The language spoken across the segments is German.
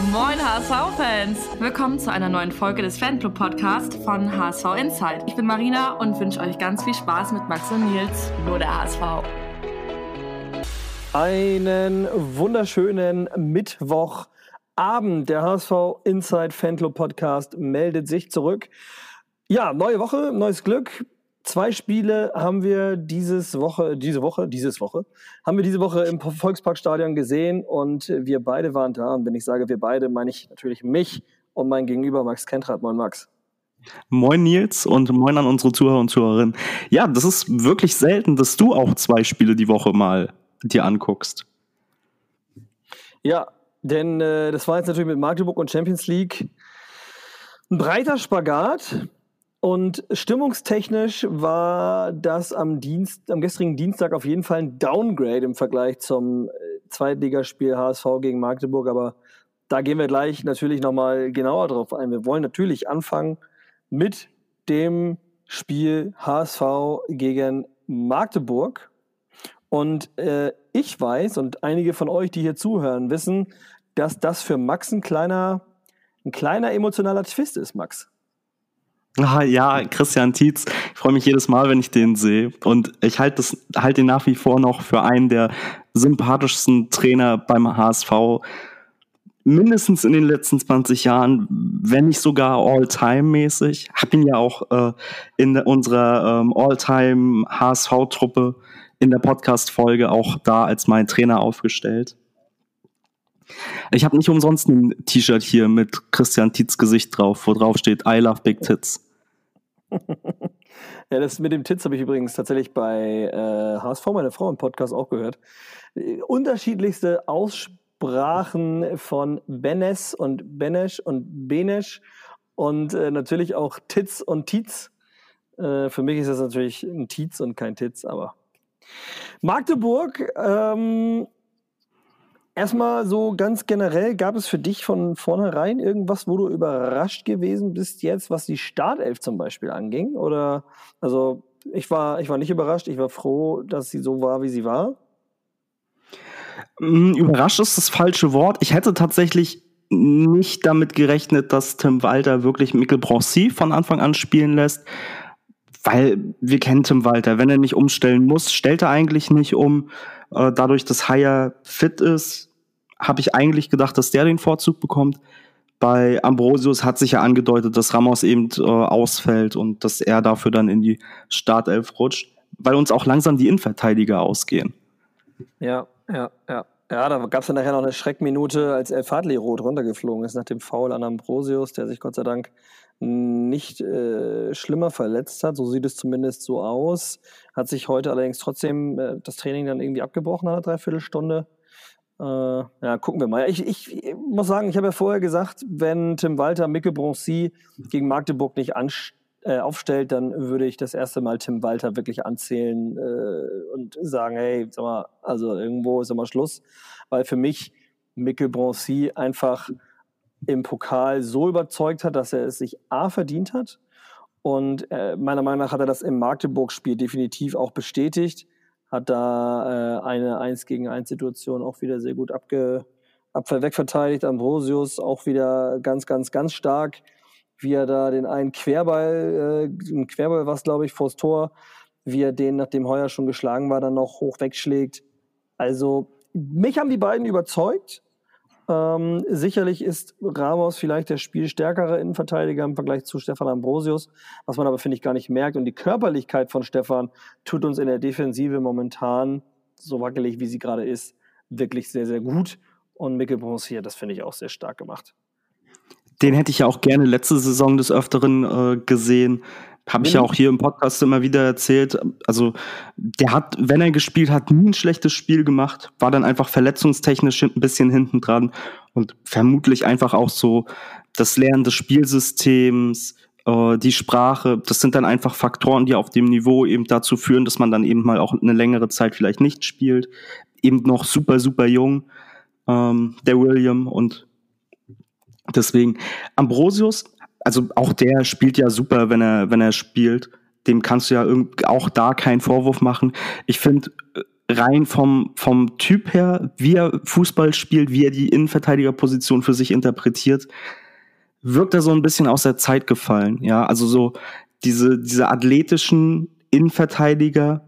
Moin HSV-Fans! Willkommen zu einer neuen Folge des Fanclub-Podcasts von HSV Insight. Ich bin Marina und wünsche euch ganz viel Spaß mit Max und Nils, nur der HSV. Einen wunderschönen Mittwochabend. Der HSV Inside Fanclub Podcast meldet sich zurück. Ja, neue Woche, neues Glück. Zwei Spiele haben wir dieses Woche, diese Woche, dieses Woche, haben wir diese Woche im Volksparkstadion gesehen und wir beide waren da. Und wenn ich sage wir beide, meine ich natürlich mich und mein Gegenüber Max Kentrat. Moin Max. Moin Nils und moin an unsere Zuhörer und Zuhörerinnen. Ja, das ist wirklich selten, dass du auch zwei Spiele die Woche mal dir anguckst. Ja, denn äh, das war jetzt natürlich mit Magdeburg und Champions League ein breiter Spagat. Und stimmungstechnisch war das am, Dienst, am gestrigen Dienstag auf jeden Fall ein Downgrade im Vergleich zum äh, Zweitligaspiel HSV gegen Magdeburg. Aber da gehen wir gleich natürlich nochmal genauer drauf ein. Wir wollen natürlich anfangen mit dem Spiel HSV gegen Magdeburg. Und äh, ich weiß und einige von euch, die hier zuhören, wissen, dass das für Max ein kleiner, ein kleiner emotionaler Twist ist, Max. Ah, ja, Christian Tietz. Ich freue mich jedes Mal, wenn ich den sehe. Und ich halte das, halte ihn nach wie vor noch für einen der sympathischsten Trainer beim HSV. Mindestens in den letzten 20 Jahren, wenn nicht sogar all-time-mäßig. Hab ihn ja auch äh, in unserer ähm, all-time HSV-Truppe in der Podcast-Folge auch da als mein Trainer aufgestellt. Ich habe nicht umsonst ein T-Shirt hier mit Christian Tietz Gesicht drauf, wo drauf steht I love big tits. ja, das mit dem Tits habe ich übrigens tatsächlich bei äh, HSV, meine Frau, im Podcast auch gehört. Unterschiedlichste Aussprachen von Benes und Benesch und Benesch und äh, natürlich auch Tits und Tietz. Äh, für mich ist das natürlich ein Tietz und kein Tits, aber Magdeburg ähm, Erstmal so ganz generell, gab es für dich von vornherein irgendwas, wo du überrascht gewesen bist jetzt, was die Startelf zum Beispiel anging? Oder, also ich war, ich war nicht überrascht, ich war froh, dass sie so war, wie sie war. Mm, überrascht ist das falsche Wort. Ich hätte tatsächlich nicht damit gerechnet, dass Tim Walter wirklich Mikkel Broncy von Anfang an spielen lässt, weil wir kennen Tim Walter. Wenn er nicht umstellen muss, stellt er eigentlich nicht um. Äh, dadurch, dass Haya fit ist, habe ich eigentlich gedacht, dass der den Vorzug bekommt. Bei Ambrosius hat sich ja angedeutet, dass Ramos eben äh, ausfällt und dass er dafür dann in die Startelf rutscht, weil uns auch langsam die Innenverteidiger ausgehen. Ja, ja, ja. Ja, da gab es dann nachher noch eine Schreckminute, als El Fadli rot runtergeflogen ist nach dem Foul an Ambrosius, der sich Gott sei Dank nicht äh, schlimmer verletzt hat. So sieht es zumindest so aus. Hat sich heute allerdings trotzdem äh, das Training dann irgendwie abgebrochen nach einer Dreiviertelstunde. Äh, ja, gucken wir mal. Ich, ich, muss sagen, ich habe ja vorher gesagt, wenn Tim Walter Micke Broncy gegen Magdeburg nicht äh, aufstellt, dann würde ich das erste Mal Tim Walter wirklich anzählen äh, und sagen, hey, sag mal, also irgendwo ist immer Schluss. Weil für mich Micke Broncy einfach im Pokal so überzeugt hat, dass er es sich A verdient hat. Und äh, meiner Meinung nach hat er das im Magdeburg-Spiel definitiv auch bestätigt. Hat da äh, eine 1 gegen 1 Situation auch wieder sehr gut abge, abwehr wegverteidigt. Ambrosius auch wieder ganz, ganz, ganz stark, wie er da den einen Querball, äh, ein Querball was glaube ich, vors Tor, wie er den, nachdem Heuer schon geschlagen war, dann noch hoch wegschlägt. Also mich haben die beiden überzeugt. Ähm, sicherlich ist Ramos vielleicht der spielstärkere Innenverteidiger im Vergleich zu Stefan Ambrosius, was man aber, finde ich, gar nicht merkt. Und die Körperlichkeit von Stefan tut uns in der Defensive momentan, so wackelig wie sie gerade ist, wirklich sehr, sehr gut. Und Mikkel Bronzier, das finde ich auch sehr stark gemacht. Den hätte ich ja auch gerne letzte Saison des Öfteren äh, gesehen. Habe ich ja auch hier im Podcast immer wieder erzählt. Also, der hat, wenn er gespielt hat, nie ein schlechtes Spiel gemacht, war dann einfach verletzungstechnisch ein bisschen hinten dran und vermutlich einfach auch so das Lernen des Spielsystems, äh, die Sprache, das sind dann einfach Faktoren, die auf dem Niveau eben dazu führen, dass man dann eben mal auch eine längere Zeit vielleicht nicht spielt. Eben noch super, super jung, ähm, der William und deswegen Ambrosius also auch der spielt ja super, wenn er, wenn er spielt. Dem kannst du ja auch da keinen Vorwurf machen. Ich finde, rein vom, vom Typ her, wie er Fußball spielt, wie er die Innenverteidigerposition für sich interpretiert, wirkt er so ein bisschen aus der Zeit gefallen. Ja, also so diese, diese athletischen Innenverteidiger,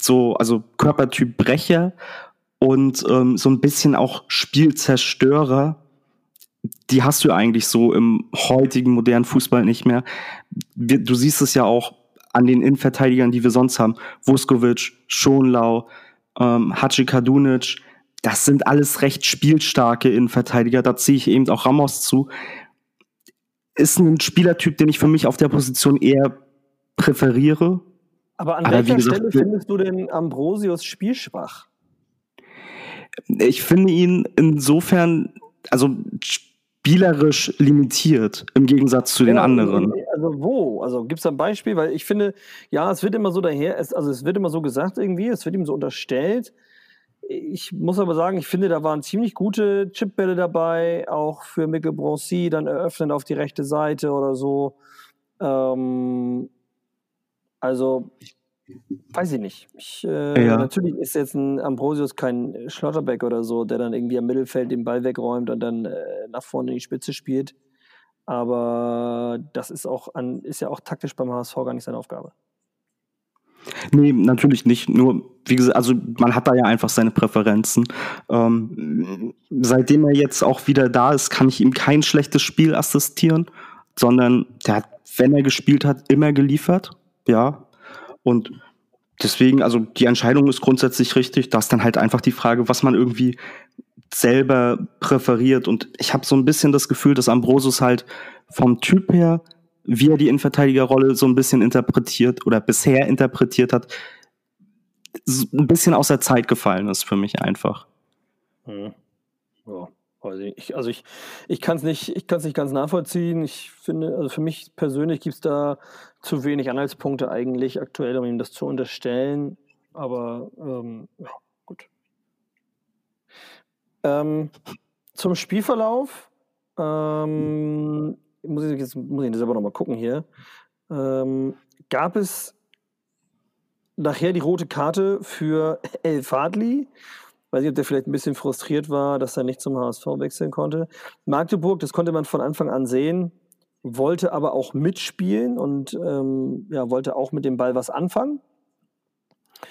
so, also Körpertyp Brecher und ähm, so ein bisschen auch Spielzerstörer, die hast du eigentlich so im heutigen modernen Fußball nicht mehr. Du siehst es ja auch an den Innenverteidigern, die wir sonst haben. Vuskovic, Schonlau, ähm, Haji Kadunic, das sind alles recht spielstarke Innenverteidiger. Da ziehe ich eben auch Ramos zu. Ist ein Spielertyp, den ich für mich auf der Position eher präferiere. Aber an Aber welcher gesagt, Stelle findest du denn Ambrosius spielschwach? Ich finde ihn insofern, also spielerisch limitiert im Gegensatz zu den ja, anderen. Also wo? Also gibt es da ein Beispiel? Weil ich finde, ja, es wird immer so daher, es, also es wird immer so gesagt irgendwie, es wird ihm so unterstellt. Ich muss aber sagen, ich finde, da waren ziemlich gute Chipbälle dabei, auch für Mikkel Broncy, dann eröffnend auf die rechte Seite oder so. Ähm, also, weiß ich nicht. Ich, äh, ja. Natürlich ist jetzt ein Ambrosius kein Schlotterbeck oder so, der dann irgendwie am Mittelfeld den Ball wegräumt und dann äh, nach vorne in die Spitze spielt. Aber das ist auch an, ist ja auch taktisch beim HSV gar nicht seine Aufgabe. Nee, natürlich nicht. Nur, wie gesagt, also man hat da ja einfach seine Präferenzen. Ähm, seitdem er jetzt auch wieder da ist, kann ich ihm kein schlechtes Spiel assistieren, sondern der hat, wenn er gespielt hat, immer geliefert ja. Und deswegen, also die Entscheidung ist grundsätzlich richtig. Da ist dann halt einfach die Frage, was man irgendwie selber präferiert. Und ich habe so ein bisschen das Gefühl, dass Ambrosius halt vom Typ her, wie er die Innenverteidigerrolle so ein bisschen interpretiert oder bisher interpretiert hat, ein bisschen aus der Zeit gefallen ist für mich einfach. Hm. Ja. Ich, also ich, ich kann es nicht, nicht ganz nachvollziehen. Ich finde, also für mich persönlich gibt es da zu wenig Anhaltspunkte eigentlich aktuell, um ihm das zu unterstellen. Aber ähm, ja, gut. Ähm, zum Spielverlauf ähm, muss ich jetzt muss ich das aber nochmal gucken hier. Ähm, gab es nachher die rote Karte für El Fadli? Weiß nicht, ob der vielleicht ein bisschen frustriert war, dass er nicht zum HSV wechseln konnte. Magdeburg, das konnte man von Anfang an sehen, wollte aber auch mitspielen und ähm, ja, wollte auch mit dem Ball was anfangen.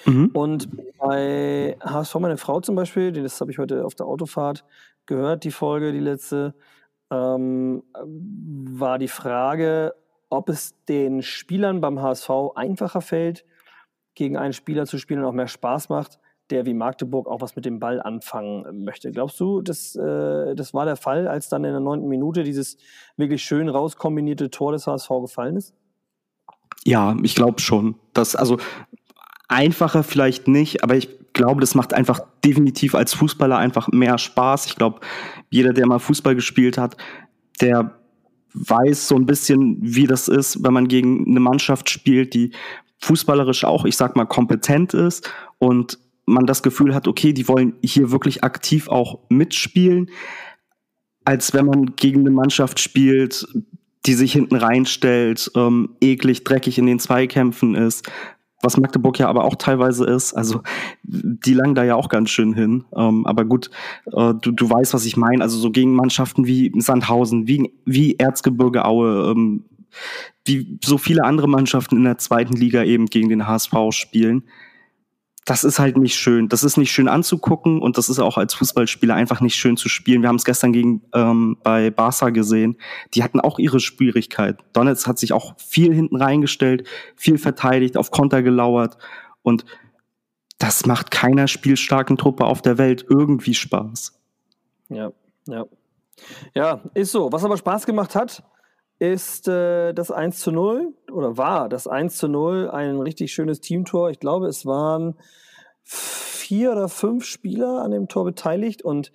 Mhm. Und bei HSV, meine Frau zum Beispiel, das habe ich heute auf der Autofahrt gehört, die Folge, die letzte, ähm, war die Frage, ob es den Spielern beim HSV einfacher fällt, gegen einen Spieler zu spielen und auch mehr Spaß macht, der wie Magdeburg auch was mit dem Ball anfangen möchte. Glaubst du, das, äh, das war der Fall, als dann in der neunten Minute dieses wirklich schön rauskombinierte Tor des HSV gefallen ist? Ja, ich glaube schon. Das, also einfacher vielleicht nicht, aber ich glaube, das macht einfach definitiv als Fußballer einfach mehr Spaß. Ich glaube, jeder, der mal Fußball gespielt hat, der weiß so ein bisschen, wie das ist, wenn man gegen eine Mannschaft spielt, die fußballerisch auch, ich sag mal, kompetent ist und man das Gefühl hat, okay, die wollen hier wirklich aktiv auch mitspielen, als wenn man gegen eine Mannschaft spielt, die sich hinten reinstellt, ähm, eklig, dreckig in den Zweikämpfen ist, was Magdeburg ja aber auch teilweise ist. Also die langen da ja auch ganz schön hin. Ähm, aber gut, äh, du, du weißt, was ich meine. Also so gegen Mannschaften wie Sandhausen, wie, wie Erzgebirge Aue, ähm, wie so viele andere Mannschaften in der zweiten Liga eben gegen den HSV spielen das ist halt nicht schön. Das ist nicht schön anzugucken und das ist auch als Fußballspieler einfach nicht schön zu spielen. Wir haben es gestern gegen ähm, bei Barca gesehen. Die hatten auch ihre Schwierigkeit. Donetsk hat sich auch viel hinten reingestellt, viel verteidigt, auf Konter gelauert und das macht keiner spielstarken Truppe auf der Welt irgendwie Spaß. Ja, ja. Ja, ist so. Was aber Spaß gemacht hat, ist äh, das 1 zu 0 oder war das 1 zu 0 ein richtig schönes Teamtor. Ich glaube, es waren vier oder fünf Spieler an dem Tor beteiligt und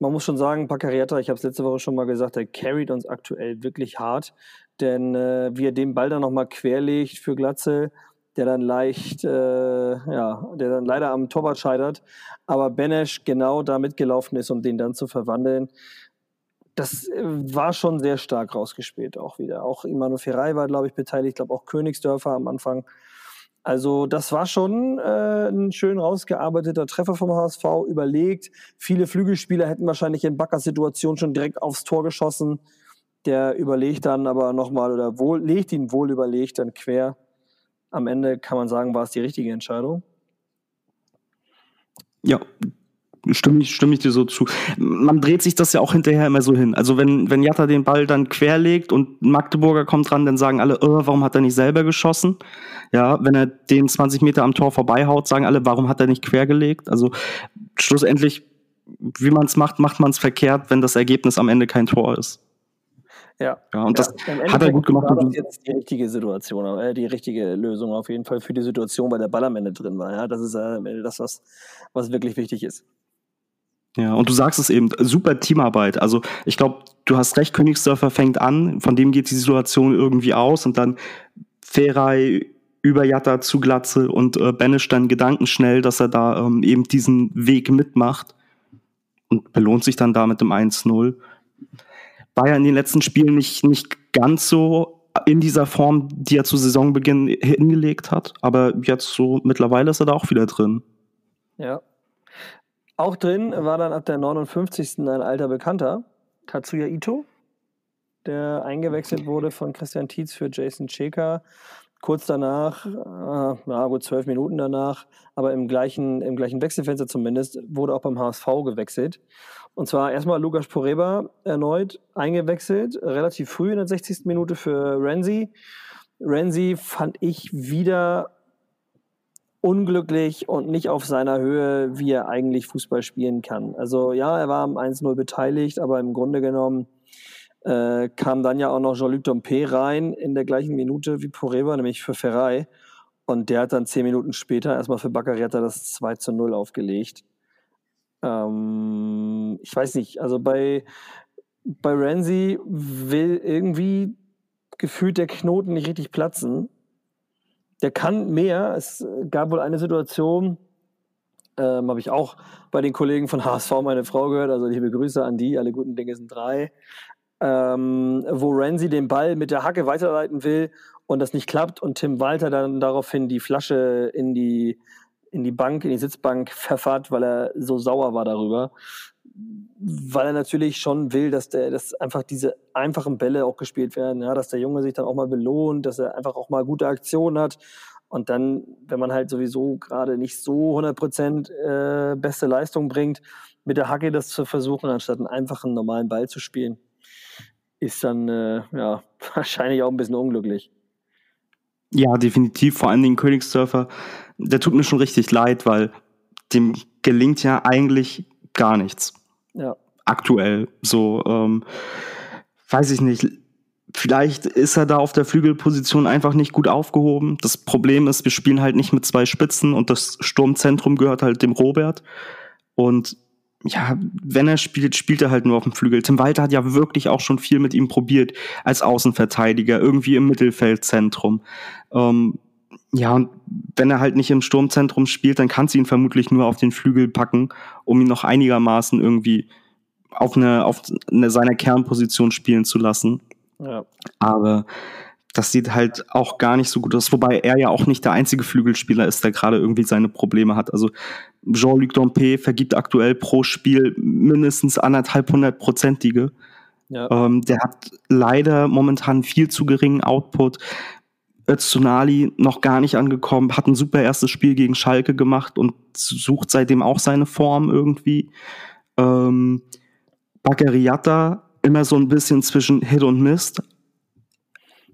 man muss schon sagen, Pacarietta, ich habe es letzte Woche schon mal gesagt, der carried uns aktuell wirklich hart, denn äh, wie er den Ball dann nochmal querlegt für Glatze, der dann leicht, äh, ja, der dann leider am Torwart scheitert, aber Benesch genau da mitgelaufen ist, um den dann zu verwandeln das äh, war schon sehr stark rausgespielt auch wieder. Auch Imano Ferrei war, glaube ich, beteiligt, ich glaube auch Königsdörfer am Anfang. Also das war schon äh, ein schön rausgearbeiteter Treffer vom HSV, überlegt. Viele Flügelspieler hätten wahrscheinlich in Backers Situation schon direkt aufs Tor geschossen. Der überlegt dann aber nochmal oder wohl, legt ihn wohl überlegt dann quer. Am Ende kann man sagen, war es die richtige Entscheidung. Ja, stimme ich, stimme ich dir so zu. Man dreht sich das ja auch hinterher immer so hin. Also wenn, wenn Jatta den Ball dann querlegt und Magdeburger kommt dran, dann sagen alle, oh, warum hat er nicht selber geschossen? Ja, wenn er den 20 Meter am Tor vorbeihaut, sagen alle, warum hat er nicht quergelegt? Also schlussendlich, wie man es macht, macht man es verkehrt, wenn das Ergebnis am Ende kein Tor ist. Ja. ja und das hat er gut gemacht. War das jetzt die richtige Situation, äh, die richtige Lösung auf jeden Fall für die Situation, weil der Ball am Ende drin war. Ja, das ist äh, das, was, was wirklich wichtig ist. Ja, und du sagst es eben, super Teamarbeit. Also ich glaube, du hast recht, Königsdörfer fängt an, von dem geht die Situation irgendwie aus und dann Ferai über Jatta zu Glatze und äh, Benisch dann gedankenschnell, dass er da ähm, eben diesen Weg mitmacht und belohnt sich dann damit im 1-0. War ja in den letzten Spielen nicht, nicht ganz so in dieser Form, die er zu Saisonbeginn hingelegt hat, aber jetzt so mittlerweile ist er da auch wieder drin. Ja, auch drin war dann ab der 59. ein alter Bekannter, Tatsuya Ito, der eingewechselt wurde von Christian Tietz für Jason Cheka. Kurz danach, äh, ja gut, zwölf Minuten danach, aber im gleichen, im gleichen Wechselfenster zumindest, wurde auch beim HSV gewechselt. Und zwar erstmal Lukas Poreba erneut eingewechselt, relativ früh in der 60. Minute für Renzi. Renzi fand ich wieder unglücklich und nicht auf seiner Höhe, wie er eigentlich Fußball spielen kann. Also ja, er war am 1-0 beteiligt, aber im Grunde genommen äh, kam dann ja auch noch Jean-Luc Dompe rein in der gleichen Minute wie Poreba, nämlich für Ferrari. Und der hat dann zehn Minuten später erstmal für Baccariata das 2 zu 0 aufgelegt. Ähm, ich weiß nicht, also bei, bei Ramsey will irgendwie gefühlt der Knoten nicht richtig platzen der kann mehr. Es gab wohl eine Situation, ähm, habe ich auch bei den Kollegen von HSV meine Frau gehört, also liebe Grüße an die, alle guten Dinge sind drei, ähm, wo Renzi den Ball mit der Hacke weiterleiten will und das nicht klappt und Tim Walter dann daraufhin die Flasche in die, in die Bank, in die Sitzbank pfeffert, weil er so sauer war darüber weil er natürlich schon will, dass der, dass einfach diese einfachen Bälle auch gespielt werden, ja, dass der Junge sich dann auch mal belohnt, dass er einfach auch mal gute Aktionen hat. Und dann, wenn man halt sowieso gerade nicht so 100% äh, beste Leistung bringt, mit der Hacke das zu versuchen, anstatt einen einfachen normalen Ball zu spielen, ist dann äh, ja wahrscheinlich auch ein bisschen unglücklich. Ja, definitiv. Vor allen Dingen Königsdörfer, der tut mir schon richtig leid, weil dem gelingt ja eigentlich gar nichts. Ja. Aktuell. So, ähm, weiß ich nicht. Vielleicht ist er da auf der Flügelposition einfach nicht gut aufgehoben. Das Problem ist, wir spielen halt nicht mit zwei Spitzen und das Sturmzentrum gehört halt dem Robert. Und ja, wenn er spielt, spielt er halt nur auf dem Flügel. Tim Walter hat ja wirklich auch schon viel mit ihm probiert als Außenverteidiger, irgendwie im Mittelfeldzentrum. Ähm, ja, und wenn er halt nicht im Sturmzentrum spielt, dann kannst du ihn vermutlich nur auf den Flügel packen, um ihn noch einigermaßen irgendwie auf eine, auf eine seiner Kernposition spielen zu lassen. Ja. Aber das sieht halt auch gar nicht so gut aus, wobei er ja auch nicht der einzige Flügelspieler ist, der gerade irgendwie seine Probleme hat. Also Jean-Luc Dompe vergibt aktuell pro Spiel mindestens anderthalb hundertprozentige. Ja. Ähm, der hat leider momentan viel zu geringen Output. Öztunali noch gar nicht angekommen, hat ein super erstes Spiel gegen Schalke gemacht und sucht seitdem auch seine Form irgendwie. Ähm, Baccariata immer so ein bisschen zwischen Hit und Mist.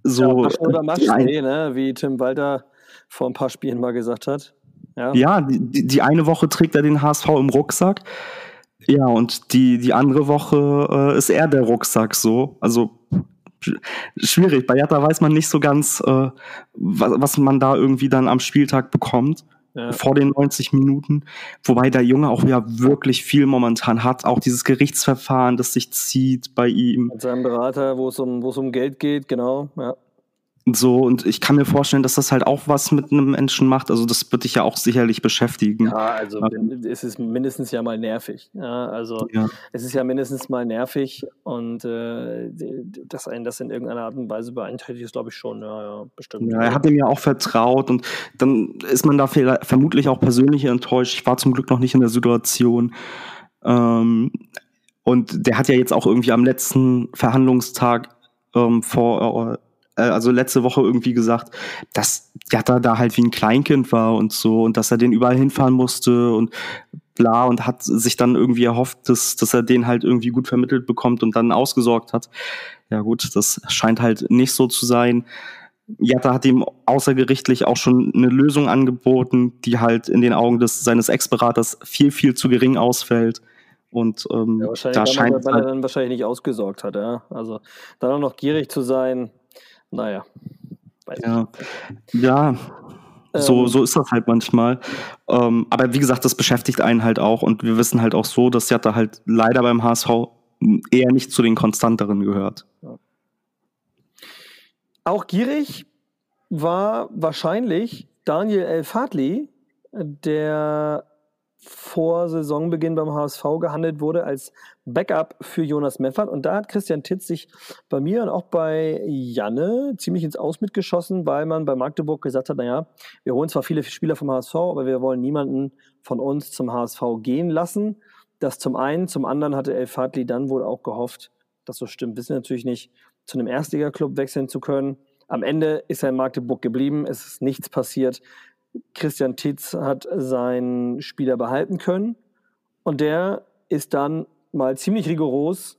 So, ja, oder Maschine, ne? wie Tim Walter vor ein paar Spielen mal gesagt hat. Ja, ja die, die eine Woche trägt er den HSV im Rucksack. Ja, und die, die andere Woche äh, ist er der Rucksack so. Also schwierig. Bei Jatta weiß man nicht so ganz, äh, was, was man da irgendwie dann am Spieltag bekommt. Ja. vor den 90 Minuten, wobei der Junge auch ja wirklich viel momentan hat, auch dieses Gerichtsverfahren, das sich zieht bei ihm. Mit seinem Berater, wo es um, wo es um Geld geht, genau, ja. So, und ich kann mir vorstellen, dass das halt auch was mit einem Menschen macht. Also, das wird dich ja auch sicherlich beschäftigen. Ja, also es ist mindestens ja mal nervig. Ja, also ja. es ist ja mindestens mal nervig und äh, dass einen das in irgendeiner Art und Weise beeinträchtigt, ist, glaube ich, schon, ja, ja, bestimmt. Ja, er hat ihm ja auch vertraut und dann ist man da vermutlich auch persönlich enttäuscht. Ich war zum Glück noch nicht in der Situation. Ähm, und der hat ja jetzt auch irgendwie am letzten Verhandlungstag ähm, vor äh, also letzte Woche irgendwie gesagt, dass Jatta da halt wie ein Kleinkind war und so und dass er den überall hinfahren musste und bla und hat sich dann irgendwie erhofft, dass, dass er den halt irgendwie gut vermittelt bekommt und dann ausgesorgt hat. Ja gut, das scheint halt nicht so zu sein. Jatta hat ihm außergerichtlich auch schon eine Lösung angeboten, die halt in den Augen des, seines Ex-Beraters viel, viel zu gering ausfällt. Und ähm, ja, da scheint weil, weil er dann wahrscheinlich nicht ausgesorgt hat, ja. Also dann auch noch gierig zu sein, naja. Ja, ja so, ähm. so ist das halt manchmal. Ähm, aber wie gesagt, das beschäftigt einen halt auch und wir wissen halt auch so, dass Jatta halt leider beim HSV eher nicht zu den konstanteren gehört. Ja. Auch gierig war wahrscheinlich Daniel El-Fadli, der vor Saisonbeginn beim HSV gehandelt wurde als Backup für Jonas Meffert. Und da hat Christian Titz sich bei mir und auch bei Janne ziemlich ins Aus mitgeschossen, weil man bei Magdeburg gesagt hat, naja, wir holen zwar viele Spieler vom HSV, aber wir wollen niemanden von uns zum HSV gehen lassen. Das zum einen. Zum anderen hatte El Fadli dann wohl auch gehofft, das so stimmt, wissen wir natürlich nicht, zu einem Erstliga-Club wechseln zu können. Am Ende ist er in Magdeburg geblieben, es ist nichts passiert. Christian Titz hat seinen Spieler behalten können und der ist dann mal ziemlich rigoros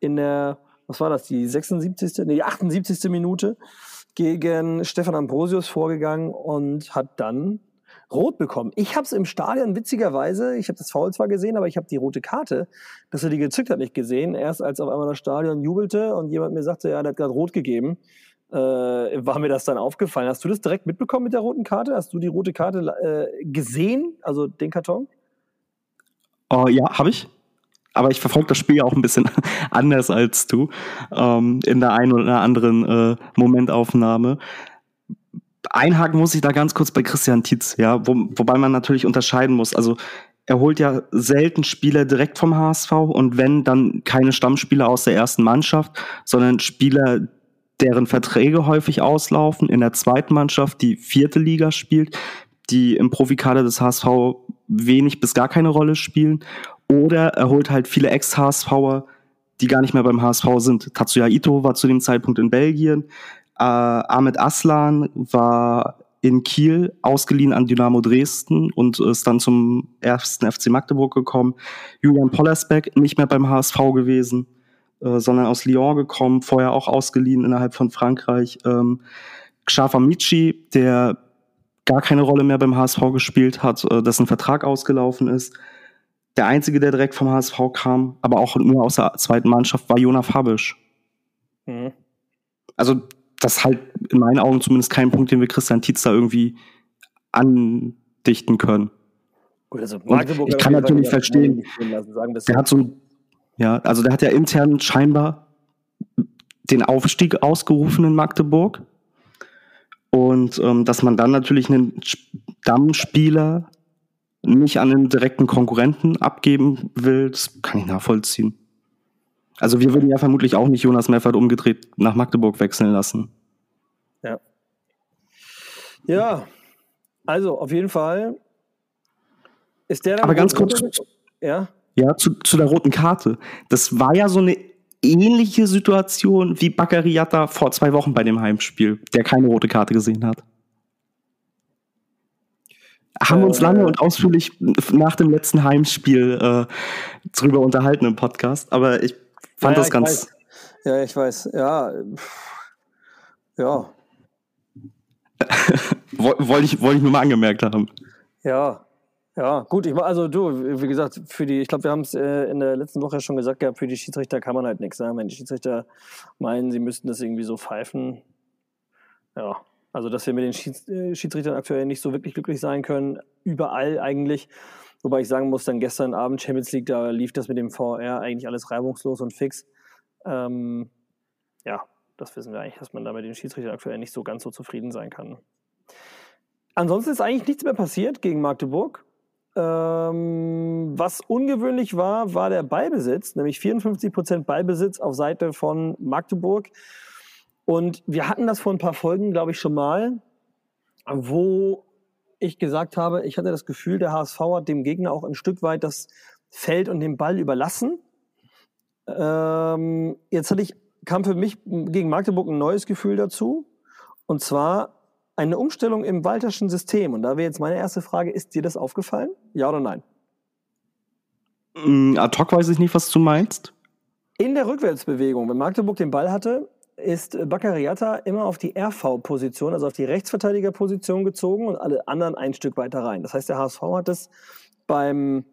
in der, was war das, die 76., nee, die 78. Minute gegen Stefan Ambrosius vorgegangen und hat dann rot bekommen. Ich habe es im Stadion witzigerweise, ich habe das Foul zwar gesehen, aber ich habe die rote Karte, dass er die gezückt hat, nicht gesehen. Erst als auf einmal das Stadion jubelte und jemand mir sagte, ja, der hat gerade rot gegeben äh, war mir das dann aufgefallen. Hast du das direkt mitbekommen mit der roten Karte? Hast du die rote Karte äh, gesehen, also den Karton? Oh, ja, habe ich. Aber ich verfolge das Spiel ja auch ein bisschen anders als du ähm, in der einen oder anderen äh, Momentaufnahme. Einhaken muss ich da ganz kurz bei Christian Tietz, ja, wo, wobei man natürlich unterscheiden muss. Also er holt ja selten Spieler direkt vom HSV und wenn, dann keine Stammspieler aus der ersten Mannschaft, sondern Spieler, deren Verträge häufig auslaufen, in der zweiten Mannschaft, die vierte Liga spielt, die im Profikader des HSV wenig bis gar keine Rolle spielen. Oder er holt halt viele Ex-HSVer, die gar nicht mehr beim HSV sind. Tatsuya Ito war zu dem Zeitpunkt in Belgien. Äh, Ahmed Aslan war in Kiel ausgeliehen an Dynamo Dresden und ist dann zum ersten FC Magdeburg gekommen. Julian Pollersbeck nicht mehr beim HSV gewesen. Äh, sondern aus Lyon gekommen, vorher auch ausgeliehen innerhalb von Frankreich. Ähm, Michi, der gar keine Rolle mehr beim HSV gespielt hat, äh, dessen Vertrag ausgelaufen ist. Der einzige, der direkt vom HSV kam, aber auch nur aus der zweiten Mannschaft, war Jonah Fabisch. Mhm. Also, das ist halt in meinen Augen zumindest kein Punkt, den wir Christian Tietz da irgendwie andichten können. Gut, also ich kann natürlich verstehen, sagen, der hat so ein ja, also der hat ja intern scheinbar den Aufstieg ausgerufen in Magdeburg. Und ähm, dass man dann natürlich einen Stammspieler nicht an einen direkten Konkurrenten abgeben will, das kann ich nachvollziehen. Also wir würden ja vermutlich auch nicht Jonas Meffert umgedreht nach Magdeburg wechseln lassen. Ja. Ja, also auf jeden Fall ist der dann. Aber ganz kurz. Ja ja, zu, zu der roten Karte. Das war ja so eine ähnliche Situation wie Baccariata vor zwei Wochen bei dem Heimspiel, der keine rote Karte gesehen hat. Haben äh, uns lange und ausführlich nach dem letzten Heimspiel äh, drüber unterhalten im Podcast, aber ich fand ja, das ganz. Weiß. Ja, ich weiß. Ja. Ja. Wollte ich, wollt ich nur mal angemerkt haben. Ja, ja, gut, ich also du, wie gesagt, für die, ich glaube, wir haben es äh, in der letzten Woche schon gesagt, ja, für die Schiedsrichter kann man halt nichts. Ne? Wenn die Schiedsrichter meinen, sie müssten das irgendwie so pfeifen, ja, also dass wir mit den Schieds äh, Schiedsrichtern aktuell nicht so wirklich glücklich sein können, überall eigentlich. Wobei ich sagen muss, dann gestern Abend Champions League, da lief das mit dem VR eigentlich alles reibungslos und fix. Ähm, ja, das wissen wir eigentlich, dass man da mit den Schiedsrichtern aktuell nicht so ganz so zufrieden sein kann. Ansonsten ist eigentlich nichts mehr passiert gegen Magdeburg. Ähm, was ungewöhnlich war, war der Ballbesitz, nämlich 54 Prozent Ballbesitz auf Seite von Magdeburg. Und wir hatten das vor ein paar Folgen, glaube ich, schon mal, wo ich gesagt habe, ich hatte das Gefühl, der HSV hat dem Gegner auch ein Stück weit das Feld und den Ball überlassen. Ähm, jetzt hatte ich, kam für mich gegen Magdeburg ein neues Gefühl dazu. Und zwar eine Umstellung im Walterschen System. Und da wäre jetzt meine erste Frage, ist dir das aufgefallen? Ja oder nein? Mm, ad hoc weiß ich nicht, was du meinst. In der Rückwärtsbewegung, wenn Magdeburg den Ball hatte, ist Baccariata immer auf die RV-Position, also auf die Rechtsverteidigerposition gezogen und alle anderen ein Stück weiter rein. Das heißt, der HSV hat es beim,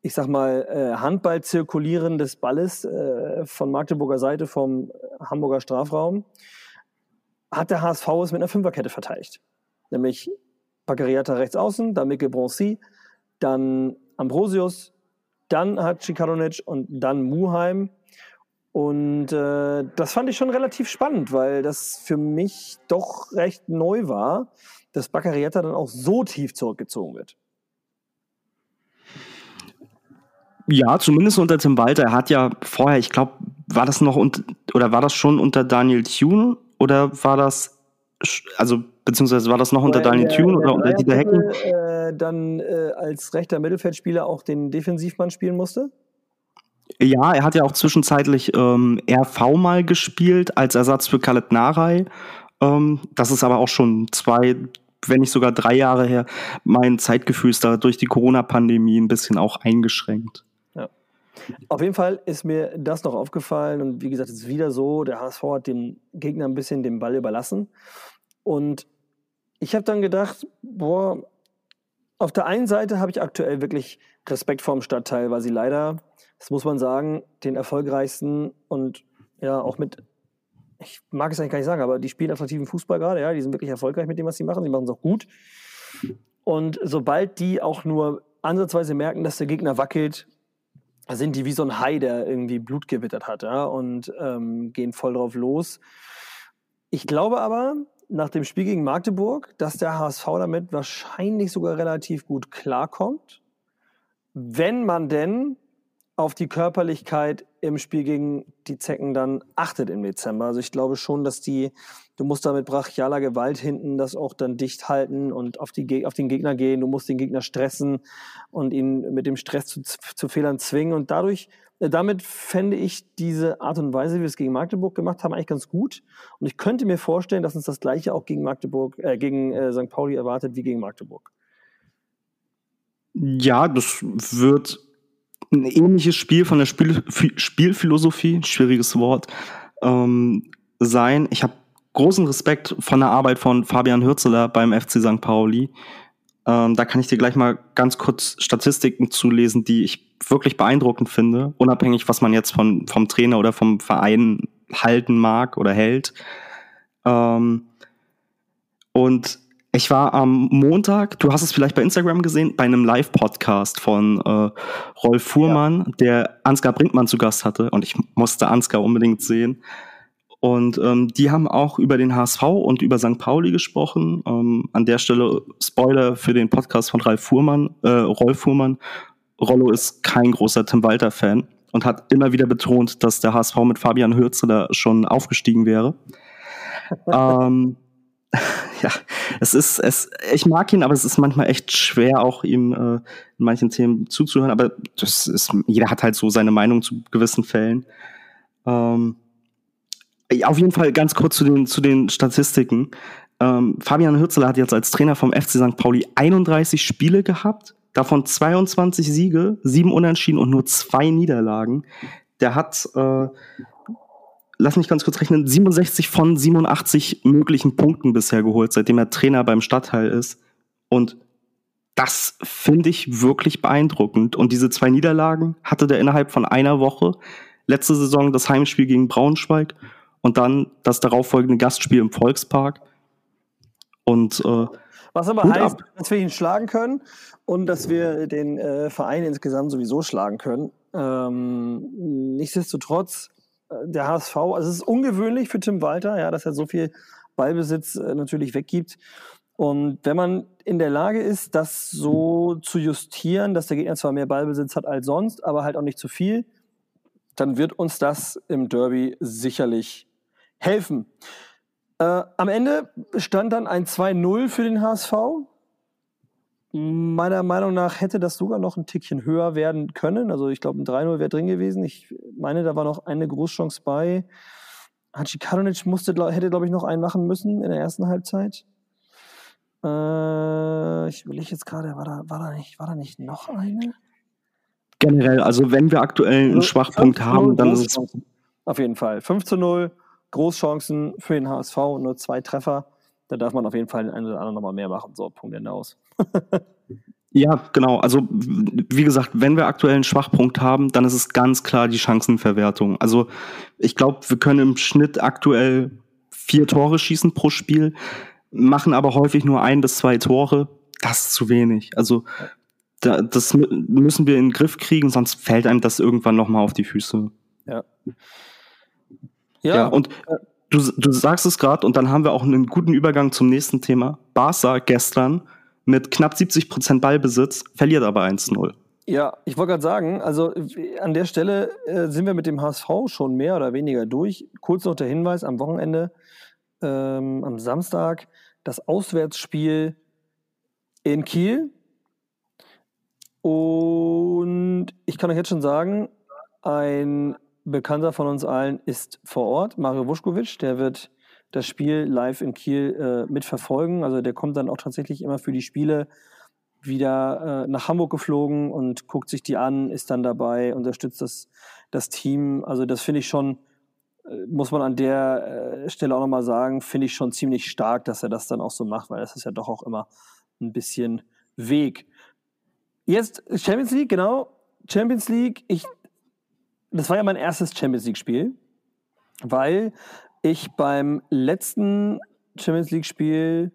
ich sag mal, äh, Handball-Zirkulieren des Balles äh, von Magdeburger Seite vom Hamburger Strafraum hat der HSV es mit einer Fünferkette verteidigt. Nämlich Baccariata rechts außen, dann Mikkel Broncy, dann Ambrosius, dann hat Cikaronic und dann Muheim. Und äh, das fand ich schon relativ spannend, weil das für mich doch recht neu war, dass Baccariata dann auch so tief zurückgezogen wird. Ja, zumindest unter Tim Walter. Er hat ja vorher, ich glaube, war das noch und oder war das schon unter Daniel Thune oder war das, also beziehungsweise war das noch unter Daniel Thune oder unter Dieter Hecken? Äh, dann äh, als rechter Mittelfeldspieler auch den Defensivmann spielen musste? Ja, er hat ja auch zwischenzeitlich ähm, RV mal gespielt als Ersatz für Khaled Narei. Ähm, das ist aber auch schon zwei, wenn nicht sogar drei Jahre her. Mein Zeitgefühl ist da durch die Corona-Pandemie ein bisschen auch eingeschränkt. Auf jeden Fall ist mir das noch aufgefallen und wie gesagt, es ist wieder so, der HSV hat dem Gegner ein bisschen den Ball überlassen und ich habe dann gedacht, boah, auf der einen Seite habe ich aktuell wirklich Respekt vor dem Stadtteil, weil sie leider, das muss man sagen, den erfolgreichsten und ja auch mit, ich mag es eigentlich gar nicht sagen, aber die spielen attraktiven Fußball gerade, ja, die sind wirklich erfolgreich mit dem, was sie machen, sie machen es auch gut. Und sobald die auch nur ansatzweise merken, dass der Gegner wackelt, sind die wie so ein Hai, der irgendwie Blut gewittert hat, ja, und ähm, gehen voll drauf los. Ich glaube aber, nach dem Spiel gegen Magdeburg, dass der HSV damit wahrscheinlich sogar relativ gut klarkommt, wenn man denn auf die Körperlichkeit im Spiel gegen die Zecken dann achtet im Dezember. Also ich glaube schon, dass die, du musst da mit brachialer Gewalt hinten das auch dann dicht halten und auf, die, auf den Gegner gehen. Du musst den Gegner stressen und ihn mit dem Stress zu, zu Fehlern zwingen. Und dadurch, äh, damit fände ich diese Art und Weise, wie wir es gegen Magdeburg gemacht haben, eigentlich ganz gut. Und ich könnte mir vorstellen, dass uns das Gleiche auch gegen Magdeburg, äh, gegen äh, St. Pauli erwartet wie gegen Magdeburg. Ja, das wird ein ähnliches Spiel von der Spiel Spielphilosophie, schwieriges Wort, ähm, sein. Ich habe großen Respekt von der Arbeit von Fabian Hürzeler beim FC St. Pauli. Ähm, da kann ich dir gleich mal ganz kurz Statistiken zulesen, die ich wirklich beeindruckend finde, unabhängig, was man jetzt von, vom Trainer oder vom Verein halten mag oder hält. Ähm, und ich war am Montag, du hast es vielleicht bei Instagram gesehen, bei einem Live-Podcast von äh, Rolf Fuhrmann, ja. der Ansgar Brinkmann zu Gast hatte. Und ich musste Ansgar unbedingt sehen. Und ähm, die haben auch über den HSV und über St. Pauli gesprochen. Ähm, an der Stelle Spoiler für den Podcast von Ralf Fuhrmann, äh, Rolf Fuhrmann. Rollo ist kein großer Tim Walter-Fan und hat immer wieder betont, dass der HSV mit Fabian Hürzeler schon aufgestiegen wäre. ähm, ja, es ist, es, ich mag ihn, aber es ist manchmal echt schwer, auch ihm äh, in manchen Themen zuzuhören. Aber das ist, jeder hat halt so seine Meinung zu gewissen Fällen. Ähm, auf jeden Fall ganz kurz zu den, zu den Statistiken. Ähm, Fabian Hürzeler hat jetzt als Trainer vom FC St. Pauli 31 Spiele gehabt, davon 22 Siege, sieben Unentschieden und nur zwei Niederlagen. Der hat äh, lass mich ganz kurz rechnen, 67 von 87 möglichen Punkten bisher geholt, seitdem er Trainer beim Stadtteil ist. Und das finde ich wirklich beeindruckend. Und diese zwei Niederlagen hatte der innerhalb von einer Woche. Letzte Saison das Heimspiel gegen Braunschweig und dann das darauffolgende Gastspiel im Volkspark. Und äh, was aber heißt, ab. dass wir ihn schlagen können und dass wir den äh, Verein insgesamt sowieso schlagen können. Ähm, nichtsdestotrotz der HSV, also es ist ungewöhnlich für Tim Walter, ja, dass er so viel Ballbesitz äh, natürlich weggibt. Und wenn man in der Lage ist, das so zu justieren, dass der Gegner zwar mehr Ballbesitz hat als sonst, aber halt auch nicht zu viel, dann wird uns das im Derby sicherlich helfen. Äh, am Ende stand dann ein 2-0 für den HSV. Meiner Meinung nach hätte das sogar noch ein Tickchen höher werden können. Also ich glaube, ein 3-0 wäre drin gewesen. Ich meine, da war noch eine Großchance bei. Hachi Karonic musste, hätte, glaube ich, noch einen machen müssen in der ersten Halbzeit. Äh, ich will ich jetzt gerade, war da, war, da nicht, war da nicht noch eine? Generell, also wenn wir aktuell einen also, Schwachpunkt haben, dann ist es. Auf jeden Fall. 5 zu 0, Großchancen für den HSV, nur zwei Treffer. Da darf man auf jeden Fall den einen oder anderen nochmal mehr machen. So, Punkt Ende aus. ja, genau. Also, wie gesagt, wenn wir aktuell einen Schwachpunkt haben, dann ist es ganz klar die Chancenverwertung. Also, ich glaube, wir können im Schnitt aktuell vier Tore schießen pro Spiel machen aber häufig nur ein bis zwei Tore. Das ist zu wenig. Also da, das müssen wir in den Griff kriegen, sonst fällt einem das irgendwann nochmal auf die Füße. Ja. Ja, ja und äh, du, du sagst es gerade, und dann haben wir auch einen guten Übergang zum nächsten Thema. Barca gestern mit knapp 70 Prozent Ballbesitz, verliert aber 1-0. Ja, ich wollte gerade sagen, also an der Stelle äh, sind wir mit dem HSV schon mehr oder weniger durch. Kurz noch der Hinweis am Wochenende ähm, am Samstag das Auswärtsspiel in Kiel. Und ich kann euch jetzt schon sagen, ein Bekannter von uns allen ist vor Ort, Mario Vuskovic, der wird das Spiel live in Kiel äh, mitverfolgen. Also der kommt dann auch tatsächlich immer für die Spiele wieder äh, nach Hamburg geflogen und guckt sich die an, ist dann dabei, unterstützt das, das Team. Also das finde ich schon muss man an der äh, Stelle auch nochmal sagen, finde ich schon ziemlich stark, dass er das dann auch so macht, weil das ist ja doch auch immer ein bisschen Weg. Jetzt Champions League, genau. Champions League, ich, das war ja mein erstes Champions League-Spiel, weil ich beim letzten Champions League-Spiel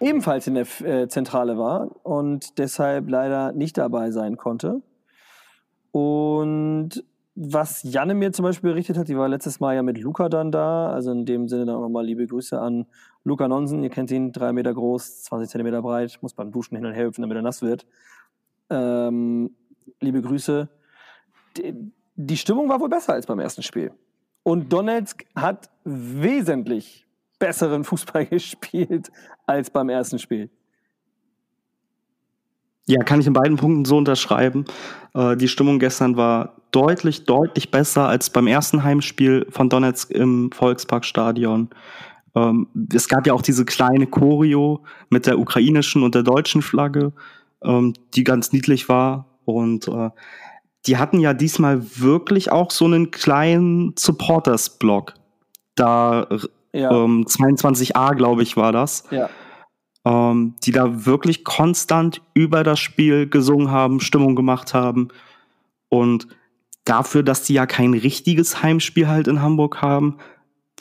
ebenfalls in der äh, Zentrale war und deshalb leider nicht dabei sein konnte. Und was Janne mir zum Beispiel berichtet hat, die war letztes Mal ja mit Luca dann da. Also in dem Sinne dann nochmal liebe Grüße an Luca Nonsen. Ihr kennt ihn, drei Meter groß, 20 Zentimeter breit, muss beim Duschen hin und her hüpfen, damit er nass wird. Ähm, liebe Grüße. Die, die Stimmung war wohl besser als beim ersten Spiel. Und Donetsk hat wesentlich besseren Fußball gespielt als beim ersten Spiel. Ja, kann ich in beiden Punkten so unterschreiben. Äh, die Stimmung gestern war deutlich, deutlich besser als beim ersten Heimspiel von Donetsk im Volksparkstadion. Ähm, es gab ja auch diese kleine Choreo mit der ukrainischen und der deutschen Flagge, ähm, die ganz niedlich war. Und äh, die hatten ja diesmal wirklich auch so einen kleinen Supporters-Block. Da ja. ähm, 22a, glaube ich, war das. Ja ähm, die da wirklich konstant über das Spiel gesungen haben, Stimmung gemacht haben. Und dafür, dass die ja kein richtiges Heimspiel halt in Hamburg haben,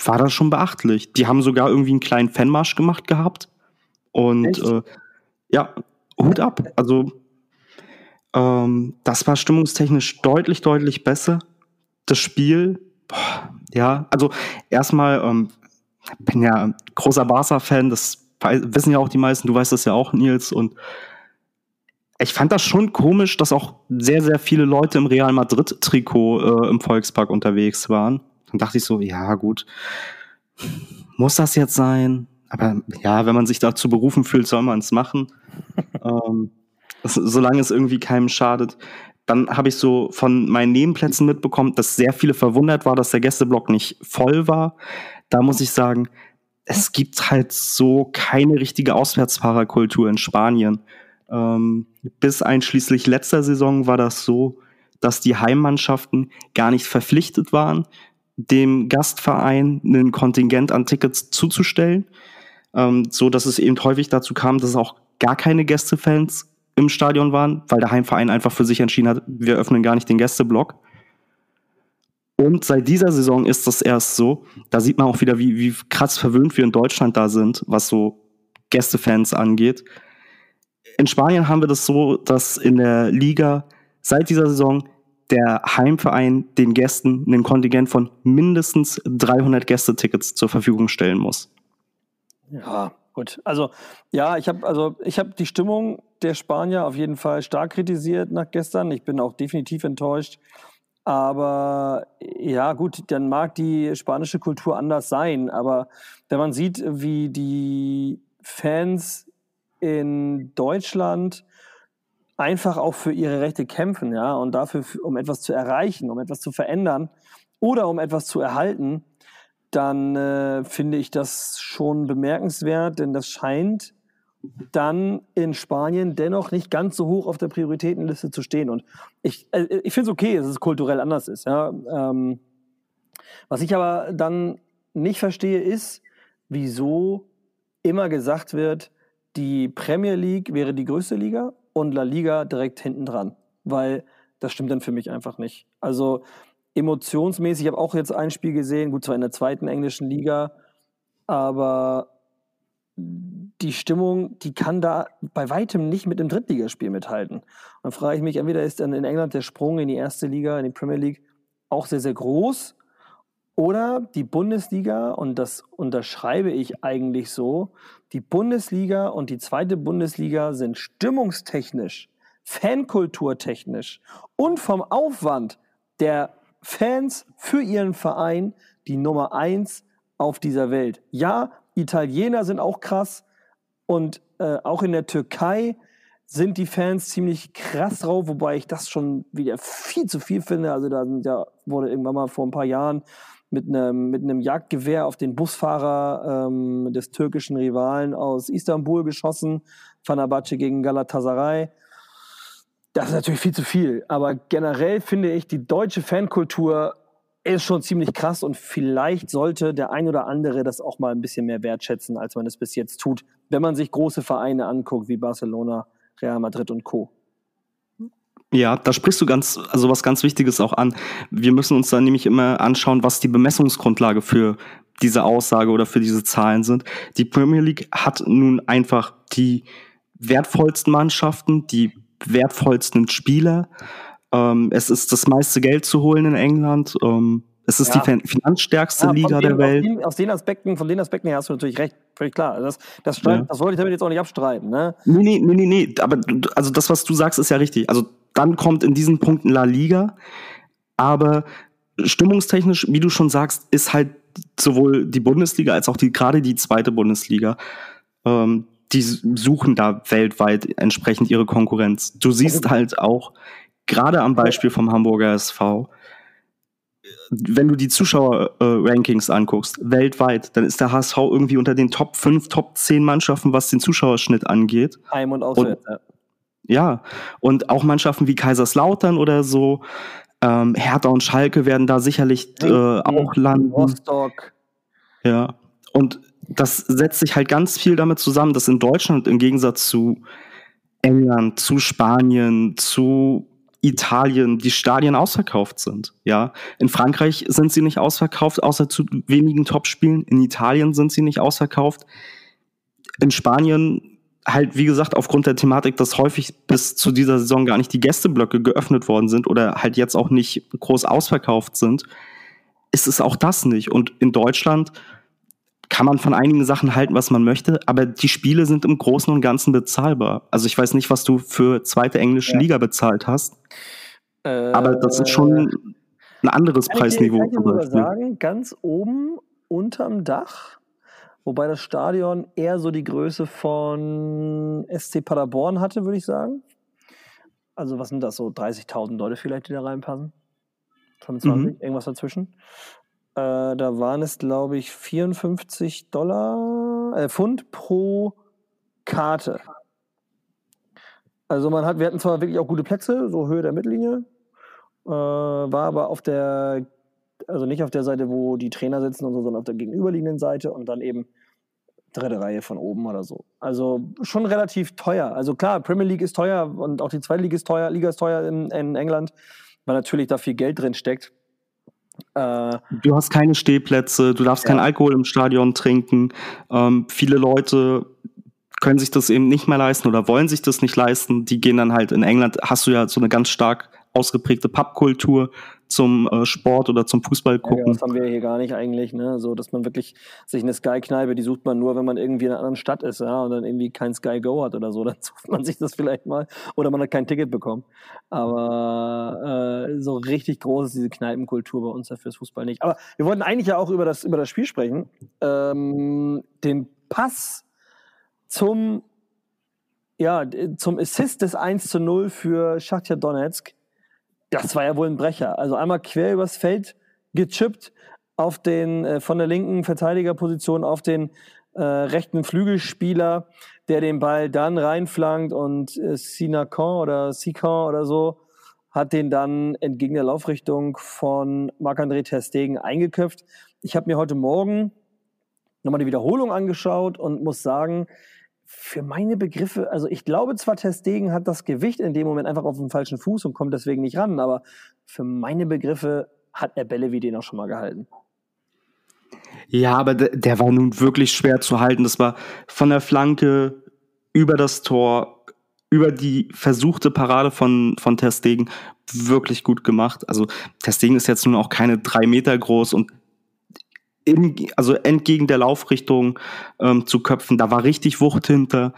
war das schon beachtlich. Die haben sogar irgendwie einen kleinen Fanmarsch gemacht gehabt. Und äh, ja, Hut ab. Also ähm, das war stimmungstechnisch deutlich, deutlich besser. Das Spiel, boah, ja, also erstmal, ähm, bin ja großer Barca-Fan, das wissen ja auch die meisten, du weißt das ja auch, Nils. Und ich fand das schon komisch, dass auch sehr, sehr viele Leute im Real Madrid-Trikot äh, im Volkspark unterwegs waren. Dann dachte ich so, ja, gut, muss das jetzt sein? Aber ja, wenn man sich dazu berufen fühlt, soll man es machen. ähm, solange es irgendwie keinem schadet. Dann habe ich so von meinen Nebenplätzen mitbekommen, dass sehr viele verwundert war, dass der Gästeblock nicht voll war. Da muss ich sagen, es gibt halt so keine richtige Auswärtsfahrerkultur in Spanien. Ähm, bis einschließlich letzter Saison war das so, dass die Heimmannschaften gar nicht verpflichtet waren, dem Gastverein ein Kontingent an Tickets zuzustellen, ähm, so dass es eben häufig dazu kam, dass auch gar keine Gästefans im Stadion waren, weil der Heimverein einfach für sich entschieden hat, wir öffnen gar nicht den Gästeblock. Und seit dieser Saison ist das erst so. Da sieht man auch wieder, wie, wie krass verwöhnt wir in Deutschland da sind, was so Gästefans angeht. In Spanien haben wir das so, dass in der Liga seit dieser Saison der Heimverein den Gästen einen Kontingent von mindestens 300 Gästetickets zur Verfügung stellen muss. Ja, gut. Also ja, ich habe also ich habe die Stimmung der Spanier auf jeden Fall stark kritisiert nach gestern. Ich bin auch definitiv enttäuscht. Aber ja, gut, dann mag die spanische Kultur anders sein. Aber wenn man sieht, wie die Fans in Deutschland einfach auch für ihre Rechte kämpfen, ja, und dafür, um etwas zu erreichen, um etwas zu verändern oder um etwas zu erhalten, dann äh, finde ich das schon bemerkenswert, denn das scheint dann in Spanien dennoch nicht ganz so hoch auf der Prioritätenliste zu stehen. Und ich, äh, ich finde es okay, dass es kulturell anders ist. Ja. Ähm, was ich aber dann nicht verstehe, ist, wieso immer gesagt wird, die Premier League wäre die größte Liga und La Liga direkt hinten dran, weil das stimmt dann für mich einfach nicht. Also emotionsmäßig, ich habe auch jetzt ein Spiel gesehen, gut zwar in der zweiten englischen Liga, aber die Stimmung, die kann da bei weitem nicht mit dem Drittligaspiel mithalten. Dann frage ich mich, entweder ist dann in England der Sprung in die erste Liga, in die Premier League auch sehr, sehr groß oder die Bundesliga, und das unterschreibe ich eigentlich so, die Bundesliga und die zweite Bundesliga sind stimmungstechnisch, fankulturtechnisch und vom Aufwand der Fans für ihren Verein die Nummer eins auf dieser Welt. Ja, Italiener sind auch krass und äh, auch in der Türkei sind die Fans ziemlich krass drauf, wobei ich das schon wieder viel zu viel finde. Also da, da wurde irgendwann mal vor ein paar Jahren mit einem, mit einem Jagdgewehr auf den Busfahrer ähm, des türkischen Rivalen aus Istanbul geschossen, Fenerbahce gegen Galatasaray. Das ist natürlich viel zu viel, aber generell finde ich, die deutsche Fankultur ist schon ziemlich krass und vielleicht sollte der ein oder andere das auch mal ein bisschen mehr wertschätzen, als man es bis jetzt tut, wenn man sich große Vereine anguckt wie Barcelona, Real Madrid und Co. Ja, da sprichst du ganz, also was ganz Wichtiges auch an. Wir müssen uns dann nämlich immer anschauen, was die Bemessungsgrundlage für diese Aussage oder für diese Zahlen sind. Die Premier League hat nun einfach die wertvollsten Mannschaften, die wertvollsten Spieler. Ähm, es ist das meiste Geld zu holen in England. Ähm, es ist ja. die finanzstärkste ja, Liga den, der Welt. Aus den, aus den, Aspekten, von den Aspekten her hast du natürlich recht, völlig klar. Das, das, ja. das wollte ich damit jetzt auch nicht abstreiten. Ne? Nee, nee, nee, nee, nee. Aber also das, was du sagst, ist ja richtig. Also dann kommt in diesen Punkten La Liga. Aber stimmungstechnisch, wie du schon sagst, ist halt sowohl die Bundesliga als auch die, gerade die zweite Bundesliga, ähm, die suchen da weltweit entsprechend ihre Konkurrenz. Du siehst halt auch, gerade am Beispiel vom Hamburger SV, wenn du die Zuschauer-Rankings anguckst, weltweit, dann ist der HSV irgendwie unter den Top 5, Top 10 Mannschaften, was den Zuschauerschnitt angeht. Heim und auswärts, ja. Ja, und auch Mannschaften wie Kaiserslautern oder so, ähm, Hertha und Schalke werden da sicherlich äh, auch landen. Rostock. Ja, und das setzt sich halt ganz viel damit zusammen, dass in Deutschland im Gegensatz zu England, zu Spanien, zu Italien die Stadien ausverkauft sind. Ja, in Frankreich sind sie nicht ausverkauft, außer zu wenigen Topspielen. In Italien sind sie nicht ausverkauft. In Spanien halt, wie gesagt, aufgrund der Thematik, dass häufig bis zu dieser Saison gar nicht die Gästeblöcke geöffnet worden sind oder halt jetzt auch nicht groß ausverkauft sind, ist es auch das nicht. Und in Deutschland kann man von einigen Sachen halten, was man möchte, aber die Spiele sind im Großen und Ganzen bezahlbar. Also ich weiß nicht, was du für zweite englische ja. Liga bezahlt hast, äh, aber das ist schon ein anderes Preisniveau. Ich kann ich sagen, ganz oben unterm Dach Wobei das Stadion eher so die Größe von SC Paderborn hatte, würde ich sagen. Also was sind das so 30.000 Leute vielleicht, die da reinpassen? 25, mhm. irgendwas dazwischen. Äh, da waren es, glaube ich, 54 Dollar, äh, Pfund pro Karte. Also man hat, wir hatten zwar wirklich auch gute Plätze, so Höhe der Mittellinie, äh, war aber auf der also nicht auf der Seite, wo die Trainer sitzen und so, sondern auf der gegenüberliegenden Seite und dann eben dritte Reihe von oben oder so. Also schon relativ teuer. Also klar, Premier League ist teuer und auch die zweite Liga ist teuer, Liga ist teuer in, in England, weil natürlich da viel Geld drin steckt. Äh, du hast keine Stehplätze, du darfst ja. keinen Alkohol im Stadion trinken. Ähm, viele Leute können sich das eben nicht mehr leisten oder wollen sich das nicht leisten. Die gehen dann halt in England, hast du ja so eine ganz stark ausgeprägte Pubkultur zum äh, Sport oder zum Fußball gucken. Ja, das haben wir hier gar nicht eigentlich, ne? So, dass man wirklich sich eine Sky-Kneipe, die sucht man nur, wenn man irgendwie in einer anderen Stadt ist, ja, und dann irgendwie kein Sky Go hat oder so, dann sucht man sich das vielleicht mal oder man hat kein Ticket bekommen. Aber äh, so richtig groß ist diese Kneipenkultur bei uns ja fürs Fußball nicht. Aber wir wollten eigentlich ja auch über das, über das Spiel sprechen. Ähm, den Pass zum ja, zum Assist des 1 zu 0 für Schachtja Donetsk das war ja wohl ein Brecher. Also einmal quer übers Feld gechippt auf den äh, von der linken Verteidigerposition auf den äh, rechten Flügelspieler, der den Ball dann reinflankt und äh, Sinacan oder Sican oder so hat den dann entgegen der Laufrichtung von Marc-André Terstegen eingeköpft. Ich habe mir heute Morgen nochmal die Wiederholung angeschaut und muss sagen, für meine Begriffe, also ich glaube zwar, Testegen hat das Gewicht in dem Moment einfach auf dem falschen Fuß und kommt deswegen nicht ran, aber für meine Begriffe hat er Bälle wie den auch schon mal gehalten. Ja, aber der, der war nun wirklich schwer zu halten. Das war von der Flanke über das Tor, über die versuchte Parade von, von Testegen wirklich gut gemacht. Also Testegen ist jetzt nun auch keine drei Meter groß und in, also entgegen der Laufrichtung ähm, zu köpfen. Da war richtig Wucht hinter.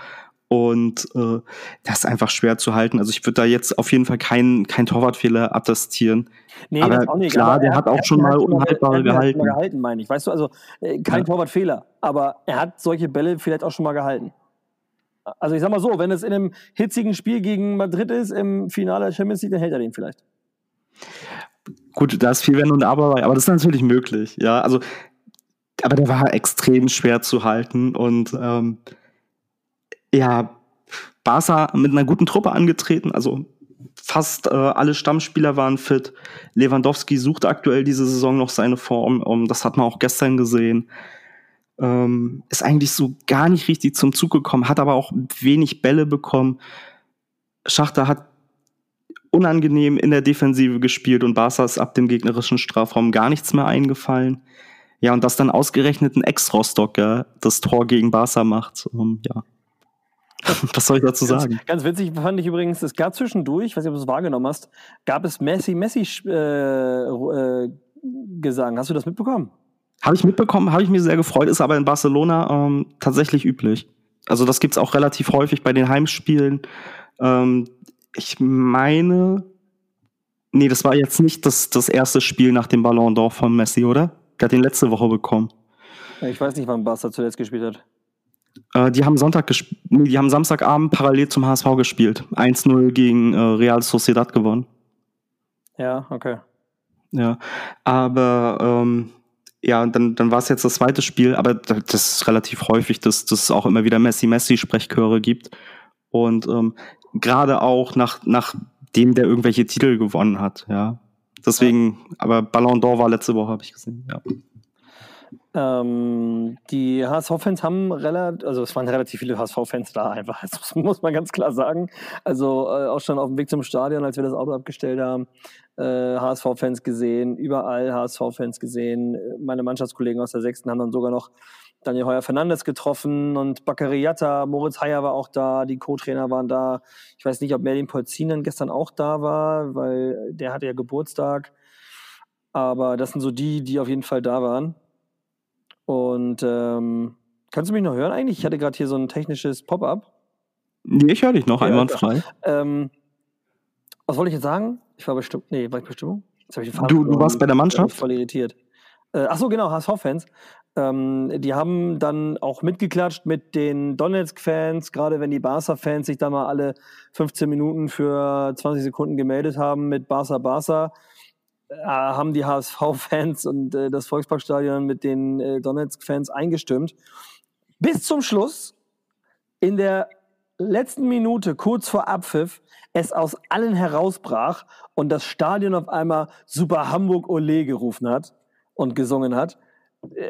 Und äh, das ist einfach schwer zu halten. Also ich würde da jetzt auf jeden Fall keinen kein Torwartfehler attestieren. Nee, aber auch nicht. klar, aber der hat auch schon mal unhaltbare gehalten. Mal gehalten, meine ich. Weißt du, also äh, kein ja. Torwartfehler, aber er hat solche Bälle vielleicht auch schon mal gehalten. Also ich sag mal so, wenn es in einem hitzigen Spiel gegen Madrid ist, im Finale der Champions League, dann hält er den vielleicht. Gut, da ist viel Wenn und Aber aber das ist natürlich möglich. Ja, also aber der war extrem schwer zu halten und ähm, ja, Barca mit einer guten Truppe angetreten, also fast äh, alle Stammspieler waren fit. Lewandowski sucht aktuell diese Saison noch seine Form, um, das hat man auch gestern gesehen. Ähm, ist eigentlich so gar nicht richtig zum Zug gekommen, hat aber auch wenig Bälle bekommen. Schachter hat unangenehm in der Defensive gespielt und Barca ist ab dem gegnerischen Strafraum gar nichts mehr eingefallen. Ja, und dass dann ausgerechnet ein Ex-Rostocker das Tor gegen Barca macht. Um, ja. Was soll ich dazu sagen? Ganz, ganz, witzig fand ich übrigens, es gab zwischendurch, weiß nicht, ob du es wahrgenommen hast, gab es Messi, Messi äh, äh, Gesang. Hast du das mitbekommen? Habe ich mitbekommen, habe ich mir sehr gefreut, ist aber in Barcelona ähm, tatsächlich üblich. Also das gibt's auch relativ häufig bei den Heimspielen. Ähm, ich meine, nee, das war jetzt nicht das, das erste Spiel nach dem Ballon d'Or von Messi, oder? Der hat ihn letzte Woche bekommen. Ich weiß nicht, wann Barca zuletzt gespielt hat. Äh, die haben Sonntag nee, die haben Samstagabend parallel zum HSV gespielt. 1-0 gegen äh, Real Sociedad gewonnen. Ja, okay. Ja, aber ähm, ja, dann, dann war es jetzt das zweite Spiel, aber das ist relativ häufig, dass, dass es auch immer wieder Messi-Messi-Sprechchöre gibt. Und ähm, gerade auch nach, nach dem, der irgendwelche Titel gewonnen hat, ja. Deswegen, ja. aber Ballon d'Or war letzte Woche, habe ich gesehen, ja. Ähm, die HSV-Fans haben relativ, also es waren relativ viele HSV-Fans da einfach, das muss man ganz klar sagen. Also äh, auch schon auf dem Weg zum Stadion, als wir das Auto abgestellt haben, äh, HSV-Fans gesehen, überall HSV-Fans gesehen. Meine Mannschaftskollegen aus der Sechsten haben dann sogar noch Daniel Heuer Fernandes getroffen und Bakary Yatta, Moritz Heyer war auch da, die Co-Trainer waren da. Ich weiß nicht, ob Merlin Polzinen gestern auch da war, weil der hatte ja Geburtstag. Aber das sind so die, die auf jeden Fall da waren. Und ähm, kannst du mich noch hören eigentlich? Ich hatte gerade hier so ein technisches Pop-up. Nee, ich höre dich noch, ja, einwandfrei. Ähm, was wollte ich jetzt sagen? Ich war bestimmt. Nee, war ich Bestimmung? du, du warst bei der Mannschaft? Voll irritiert. Äh, ach so, genau, HSV-Fans. Ähm, die haben dann auch mitgeklatscht mit den Donetsk-Fans, gerade wenn die Barca-Fans sich da mal alle 15 Minuten für 20 Sekunden gemeldet haben mit Barca Barca, äh, haben die HSV-Fans und äh, das Volksparkstadion mit den äh, Donetsk-Fans eingestimmt. Bis zum Schluss, in der letzten Minute, kurz vor Abpfiff, es aus allen herausbrach und das Stadion auf einmal Super Hamburg Ole gerufen hat und gesungen hat.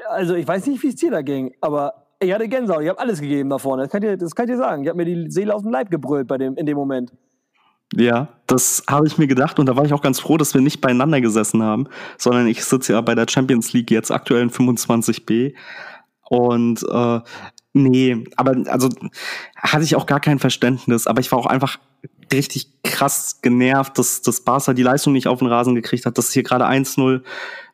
Also ich weiß nicht, wie es dir da ging, aber ich hatte Gänsehaut. Ich habe alles gegeben da vorne. Das kann, ich, das kann ich dir sagen. Ich habe mir die Seele aus dem Leib gebrüllt bei dem, in dem Moment. Ja, das habe ich mir gedacht und da war ich auch ganz froh, dass wir nicht beieinander gesessen haben, sondern ich sitze ja bei der Champions League jetzt aktuell in 25b und äh, nee, aber also hatte ich auch gar kein Verständnis, aber ich war auch einfach richtig krass genervt, dass das Barca die Leistung nicht auf den Rasen gekriegt hat, dass es hier gerade 1-0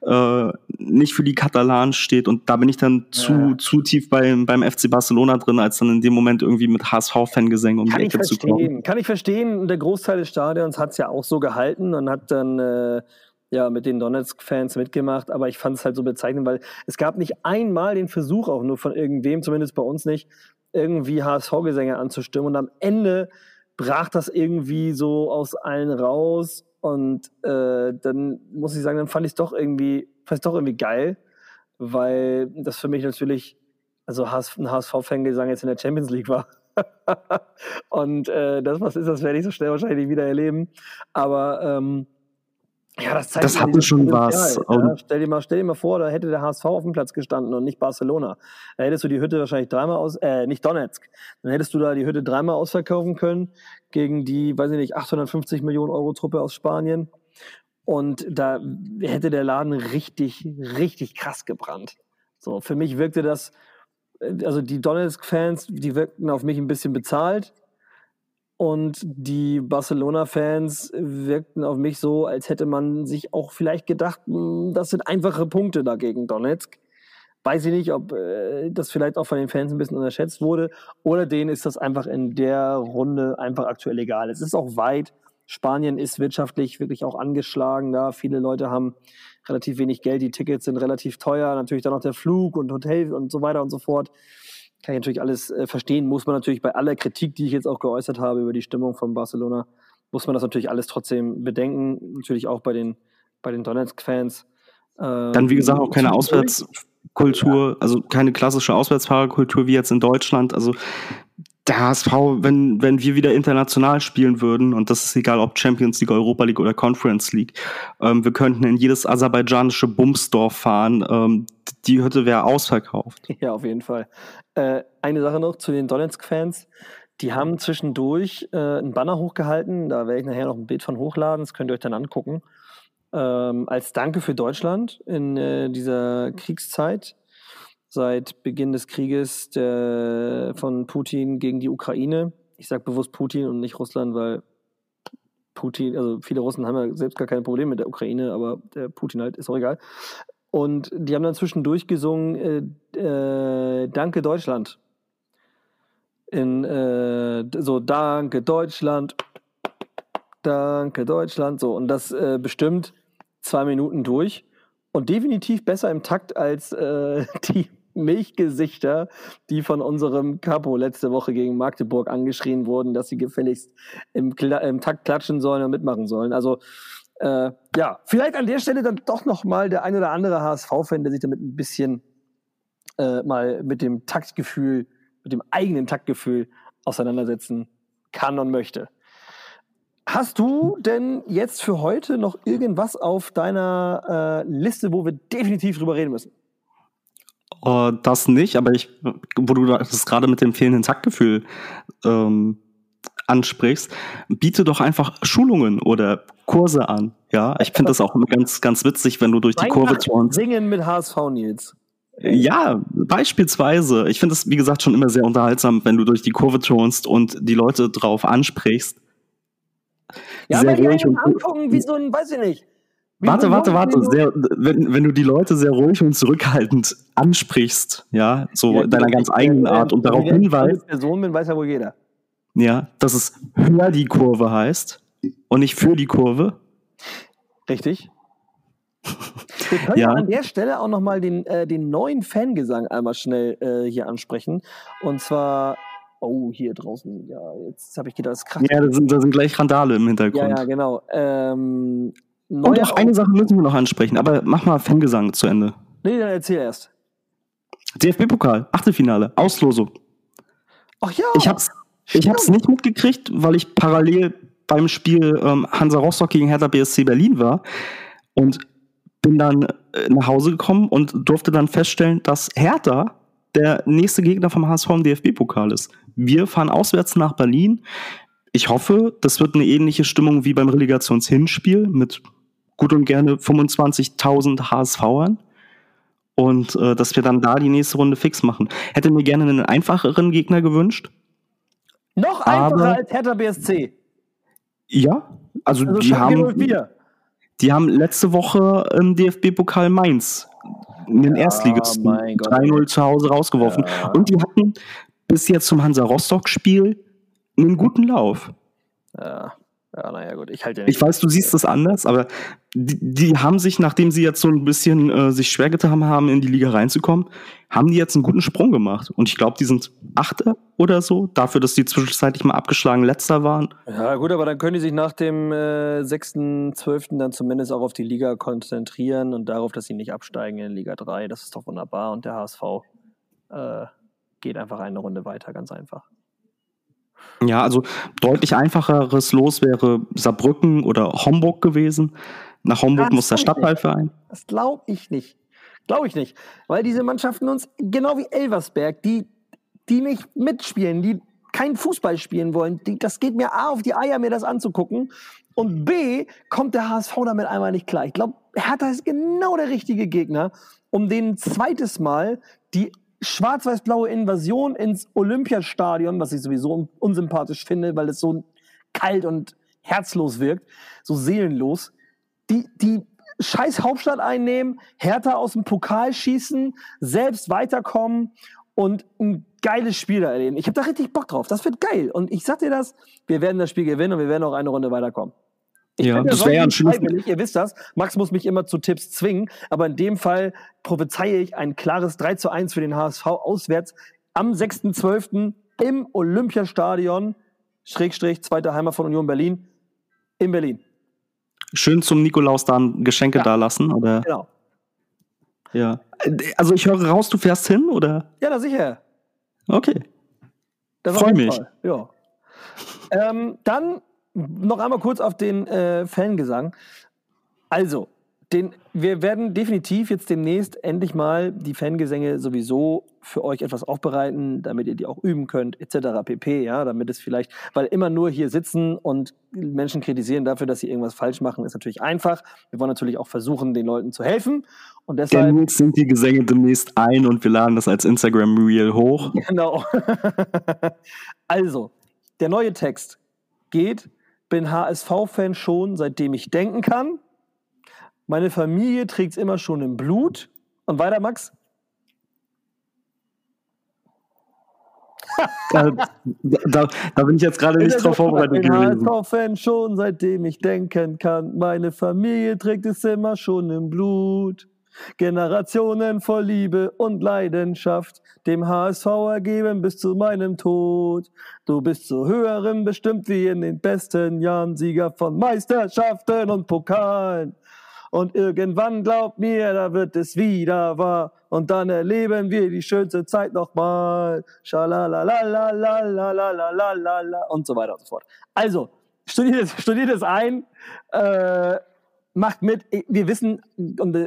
äh, nicht für die Katalanen steht. Und da bin ich dann ja. zu, zu tief beim, beim FC Barcelona drin, als dann in dem Moment irgendwie mit HSV-Fangesängen um Kann die Ecke zu kommen. Kann ich verstehen. Der Großteil des Stadions hat es ja auch so gehalten und hat dann äh, ja mit den Donetsk-Fans mitgemacht. Aber ich fand es halt so bezeichnend, weil es gab nicht einmal den Versuch, auch nur von irgendwem, zumindest bei uns nicht, irgendwie HSV-Gesänge anzustimmen. Und am Ende brach das irgendwie so aus allen raus und äh, dann muss ich sagen, dann fand ich es doch irgendwie, fand ich doch irgendwie geil, weil das für mich natürlich, also ein HSV-Fangesang jetzt in der Champions League war. und äh, das, was ist, das werde ich so schnell wahrscheinlich wieder erleben. Aber ähm, ja, das zeigt das hatte schon was. Ja, stell, dir mal, stell dir mal vor, da hätte der HSV auf dem Platz gestanden und nicht Barcelona. Da hättest du die Hütte wahrscheinlich dreimal aus, äh, nicht Donetsk. Dann hättest du da die Hütte dreimal ausverkaufen können gegen die, weiß ich nicht, 850 Millionen Euro Truppe aus Spanien. Und da hätte der Laden richtig, richtig krass gebrannt. So, für mich wirkte das, äh, also die Donetsk-Fans, die wirkten auf mich ein bisschen bezahlt und die Barcelona-Fans wirkten auf mich so, als hätte man sich auch vielleicht gedacht, hm, das sind einfache Punkte dagegen Donetsk. Weiß ich nicht, ob äh, das vielleicht auch von den Fans ein bisschen unterschätzt wurde oder denen ist das einfach in der Runde einfach aktuell egal. Es ist auch weit. Spanien ist wirtschaftlich wirklich auch angeschlagen da. Viele Leute haben relativ wenig Geld, die Tickets sind relativ teuer, natürlich dann noch der Flug und Hotel und so weiter und so fort kann ich natürlich alles äh, verstehen, muss man natürlich bei aller Kritik, die ich jetzt auch geäußert habe über die Stimmung von Barcelona, muss man das natürlich alles trotzdem bedenken. Natürlich auch bei den, bei den Donetsk-Fans. Ähm, Dann, wie gesagt, auch keine Auswärtskultur, ja. also keine klassische Auswärtsfahrerkultur wie jetzt in Deutschland. Also der HSV, wenn, wenn wir wieder international spielen würden, und das ist egal, ob Champions League, Europa League oder Conference League, ähm, wir könnten in jedes aserbaidschanische Bumsdorf fahren. Ähm, die Hütte wäre ausverkauft. Ja, auf jeden Fall. Äh, eine Sache noch zu den Donetsk-Fans. Die haben zwischendurch äh, einen Banner hochgehalten. Da werde ich nachher noch ein Bild von hochladen. Das könnt ihr euch dann angucken. Ähm, als Danke für Deutschland in äh, dieser Kriegszeit seit Beginn des Krieges der, von Putin gegen die Ukraine. Ich sage bewusst Putin und nicht Russland, weil Putin, also viele Russen haben ja selbst gar kein Problem mit der Ukraine, aber der Putin halt ist auch egal. Und die haben dann zwischendurch gesungen, äh, äh, Danke Deutschland. In äh, so Danke Deutschland, Danke Deutschland, so. Und das äh, bestimmt zwei Minuten durch. Und definitiv besser im Takt als äh, die Milchgesichter, die von unserem Capo letzte Woche gegen Magdeburg angeschrien wurden, dass sie gefälligst im, Kla im Takt klatschen sollen und mitmachen sollen. Also äh, ja, vielleicht an der Stelle dann doch noch mal der ein oder andere HSV-Fan, der sich damit ein bisschen äh, mal mit dem Taktgefühl, mit dem eigenen Taktgefühl auseinandersetzen kann und möchte. Hast du denn jetzt für heute noch irgendwas auf deiner äh, Liste, wo wir definitiv drüber reden müssen? Uh, das nicht, aber ich, wo du das gerade mit dem fehlenden Taktgefühl ähm, ansprichst, biete doch einfach Schulungen oder Kurse an. Ja, ich finde das auch immer ganz, ganz witzig, wenn du durch die Kurve turnst. Singen mit HSV Nils. Ja, beispielsweise. Ich finde es, wie gesagt, schon immer sehr unterhaltsam, wenn du durch die Kurve turnst und die Leute drauf ansprichst. Ja, sehr aber und angucken, wie so ein, weiß ich nicht, Warte, warte, warte. Sehr, wenn, wenn du die Leute sehr ruhig und zurückhaltend ansprichst, ja, so ja, deiner ganz eigenen Art und darauf hinweist. Wenn ich Person bin, weiß ja wohl jeder. Ja, dass es hör die Kurve heißt und nicht für die Kurve. Richtig. Wir können ja. an der Stelle auch nochmal den, äh, den neuen Fangesang einmal schnell äh, hier ansprechen. Und zwar, oh, hier draußen, ja, jetzt habe ich gedacht, das krass. Ja, da sind, da sind gleich Randale im Hintergrund. Ja, ja, genau. Ähm, und auch eine Sache müssen wir noch ansprechen, aber mach mal Fangesang zu Ende. Nee, dann erzähl erst. DFB-Pokal, Achtelfinale, Auslosung. Ach ja. Ich hab's, ich hab's nicht mitgekriegt, weil ich parallel beim Spiel ähm, Hansa Rostock gegen Hertha BSC Berlin war und bin dann äh, nach Hause gekommen und durfte dann feststellen, dass Hertha der nächste Gegner vom HSV im DFB-Pokal ist. Wir fahren auswärts nach Berlin. Ich hoffe, das wird eine ähnliche Stimmung wie beim Relegationshinspiel mit gut und gerne 25.000 HSVern und äh, dass wir dann da die nächste Runde fix machen. Hätte mir gerne einen einfacheren Gegner gewünscht. Noch einfacher als Hertha BSC. Ja, also, also die haben. Die haben letzte Woche im DFB-Pokal Mainz in den ja, Erstligisten 3-0 zu Hause rausgeworfen. Ja. Und die hatten bis jetzt zum Hansa Rostock-Spiel einen guten Lauf. Ja. Ja, naja, gut, ich halte ja Ich weiß, du siehst das anders, aber die, die, haben sich, nachdem sie jetzt so ein bisschen äh, sich schwer getan haben, in die Liga reinzukommen, haben die jetzt einen guten Sprung gemacht. Und ich glaube, die sind Achter oder so, dafür, dass die zwischenzeitlich mal abgeschlagen Letzter waren. Ja, gut, aber dann können die sich nach dem äh, 6.12. dann zumindest auch auf die Liga konzentrieren und darauf, dass sie nicht absteigen in Liga 3. Das ist doch wunderbar. Und der HSV äh, geht einfach eine Runde weiter, ganz einfach. Ja, also deutlich einfacheres Los wäre Saarbrücken oder Homburg gewesen. Nach Homburg das muss der Stadtteilverein. Das glaube ich nicht. Glaube ich nicht. Weil diese Mannschaften uns, genau wie Elversberg, die, die nicht mitspielen, die kein Fußball spielen wollen, die, das geht mir A auf die Eier, mir das anzugucken. Und B, kommt der HSV damit einmal nicht klar. Ich glaube, Hertha ist genau der richtige Gegner, um den zweites Mal die schwarz-weiß-blaue Invasion ins Olympiastadion, was ich sowieso unsympathisch finde, weil es so kalt und herzlos wirkt, so seelenlos, die, die scheiß Hauptstadt einnehmen, härter aus dem Pokal schießen, selbst weiterkommen und ein geiles Spiel erleben. Ich habe da richtig Bock drauf. Das wird geil. Und ich sag dir das, wir werden das Spiel gewinnen und wir werden auch eine Runde weiterkommen. Ich ja, das wäre ja ein schönes. Ihr wisst das. Max muss mich immer zu Tipps zwingen. Aber in dem Fall prophezeie ich ein klares 3 zu 1 für den HSV auswärts am 6.12. im Olympiastadion, Schrägstrich, zweite Heimat von Union Berlin, in Berlin. Schön zum Nikolaus dann Geschenke ja. da lassen, oder? Genau. Ja. Also ich höre raus, du fährst hin, oder? Ja, na sicher. Okay. Freue mich. Ja. Ähm, dann noch einmal kurz auf den äh, Fangesang. Also, den, wir werden definitiv jetzt demnächst endlich mal die Fangesänge sowieso für euch etwas aufbereiten, damit ihr die auch üben könnt, etc. pp. Ja, damit es vielleicht, weil immer nur hier sitzen und Menschen kritisieren dafür, dass sie irgendwas falsch machen, ist natürlich einfach. Wir wollen natürlich auch versuchen, den Leuten zu helfen. Und deshalb Genug sind die Gesänge demnächst ein und wir laden das als Instagram Reel hoch. Genau. also, der neue Text geht bin HSV-Fan schon, seitdem ich denken kann. Meine Familie trägt es immer schon im Blut. Und weiter, Max? da, da, da, bin ich jetzt gerade nicht drauf vorbereitet gewesen. Ich bin HSV-Fan schon, seitdem ich denken kann. Meine Familie trägt es immer schon im Blut. Generationen voll Liebe und Leidenschaft dem HSV ergeben bis zu meinem Tod. Du bist zu höherem bestimmt wie in den besten Jahren, Sieger von Meisterschaften und Pokalen. Und irgendwann glaubt mir, da wird es wieder wahr. Und dann erleben wir die schönste Zeit nochmal. Schalalalalalalalalala und so weiter und so fort. Also, studiert es, studiert ein. Äh, macht mit. Wir wissen,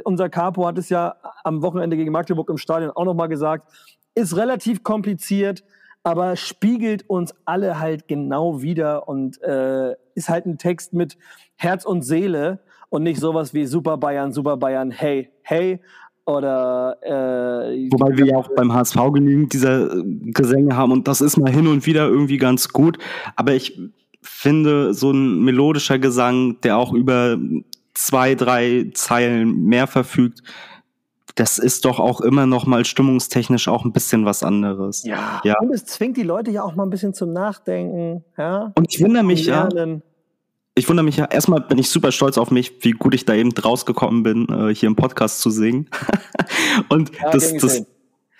unser Capo hat es ja am Wochenende gegen Magdeburg im Stadion auch nochmal gesagt, ist relativ kompliziert, aber spiegelt uns alle halt genau wieder und äh, ist halt ein Text mit Herz und Seele und nicht sowas wie Super Bayern, Super Bayern, hey, hey. Oder äh, wobei wir ja auch beim HSV genügend dieser Gesänge haben und das ist mal hin und wieder irgendwie ganz gut. Aber ich finde, so ein melodischer Gesang, der auch über zwei, drei Zeilen mehr verfügt, das ist doch auch immer noch mal stimmungstechnisch auch ein bisschen was anderes. Ja, ja. und es zwingt die Leute ja auch mal ein bisschen zum Nachdenken. Ja? Und ich wundere mich ja, ich wundere mich ja, erstmal bin ich super stolz auf mich, wie gut ich da eben rausgekommen bin, äh, hier im Podcast zu singen. und ja, das, das,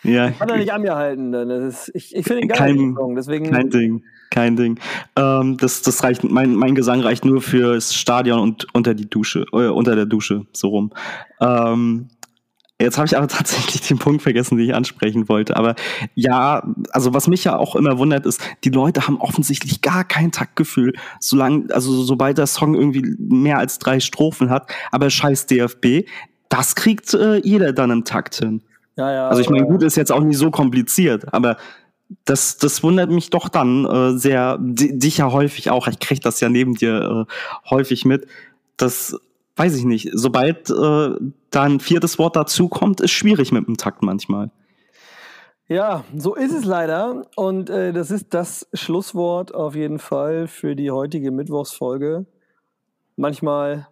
ja. Ich kann da nicht an mir halten. Ist, ich, ich finde ihn geil, kein, Song, deswegen. Kein Ding, kein Ding. Ähm, das, das reicht, mein, mein Gesang reicht nur fürs Stadion und unter die Dusche, äh, unter der Dusche, so rum. Ähm, Jetzt habe ich aber tatsächlich den Punkt vergessen, den ich ansprechen wollte. Aber ja, also was mich ja auch immer wundert, ist, die Leute haben offensichtlich gar kein Taktgefühl, solange, also sobald der Song irgendwie mehr als drei Strophen hat. Aber scheiß DFB, das kriegt äh, jeder dann im Takt hin. Ja, ja, also ich meine, gut, ist jetzt auch nicht so kompliziert, aber das, das wundert mich doch dann äh, sehr, dich ja häufig auch, ich kriege das ja neben dir äh, häufig mit, dass, weiß ich nicht, sobald äh, da ein viertes Wort dazukommt, ist schwierig mit dem Takt manchmal. Ja, so ist es leider. Und äh, das ist das Schlusswort auf jeden Fall für die heutige Mittwochsfolge. Manchmal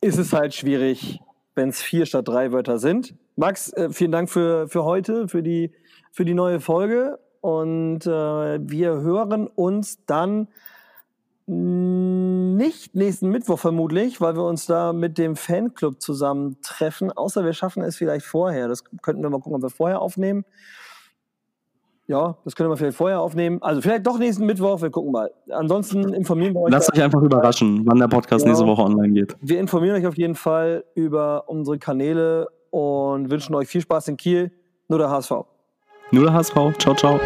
ist es halt schwierig, wenn es vier statt drei Wörter sind. Max, äh, vielen Dank für, für heute, für die, für die neue Folge. Und äh, wir hören uns dann nicht nächsten Mittwoch vermutlich, weil wir uns da mit dem Fanclub zusammentreffen. Außer wir schaffen es vielleicht vorher. Das könnten wir mal gucken, ob wir vorher aufnehmen. Ja, das können wir vielleicht vorher aufnehmen. Also vielleicht doch nächsten Mittwoch, wir gucken mal. Ansonsten informieren wir euch. Lasst euch einfach überraschen, wann der Podcast genau. nächste Woche online geht. Wir informieren euch auf jeden Fall über unsere Kanäle und wünschen euch viel Spaß in Kiel. Nur der HSV. Nur der HSV. Ciao, ciao.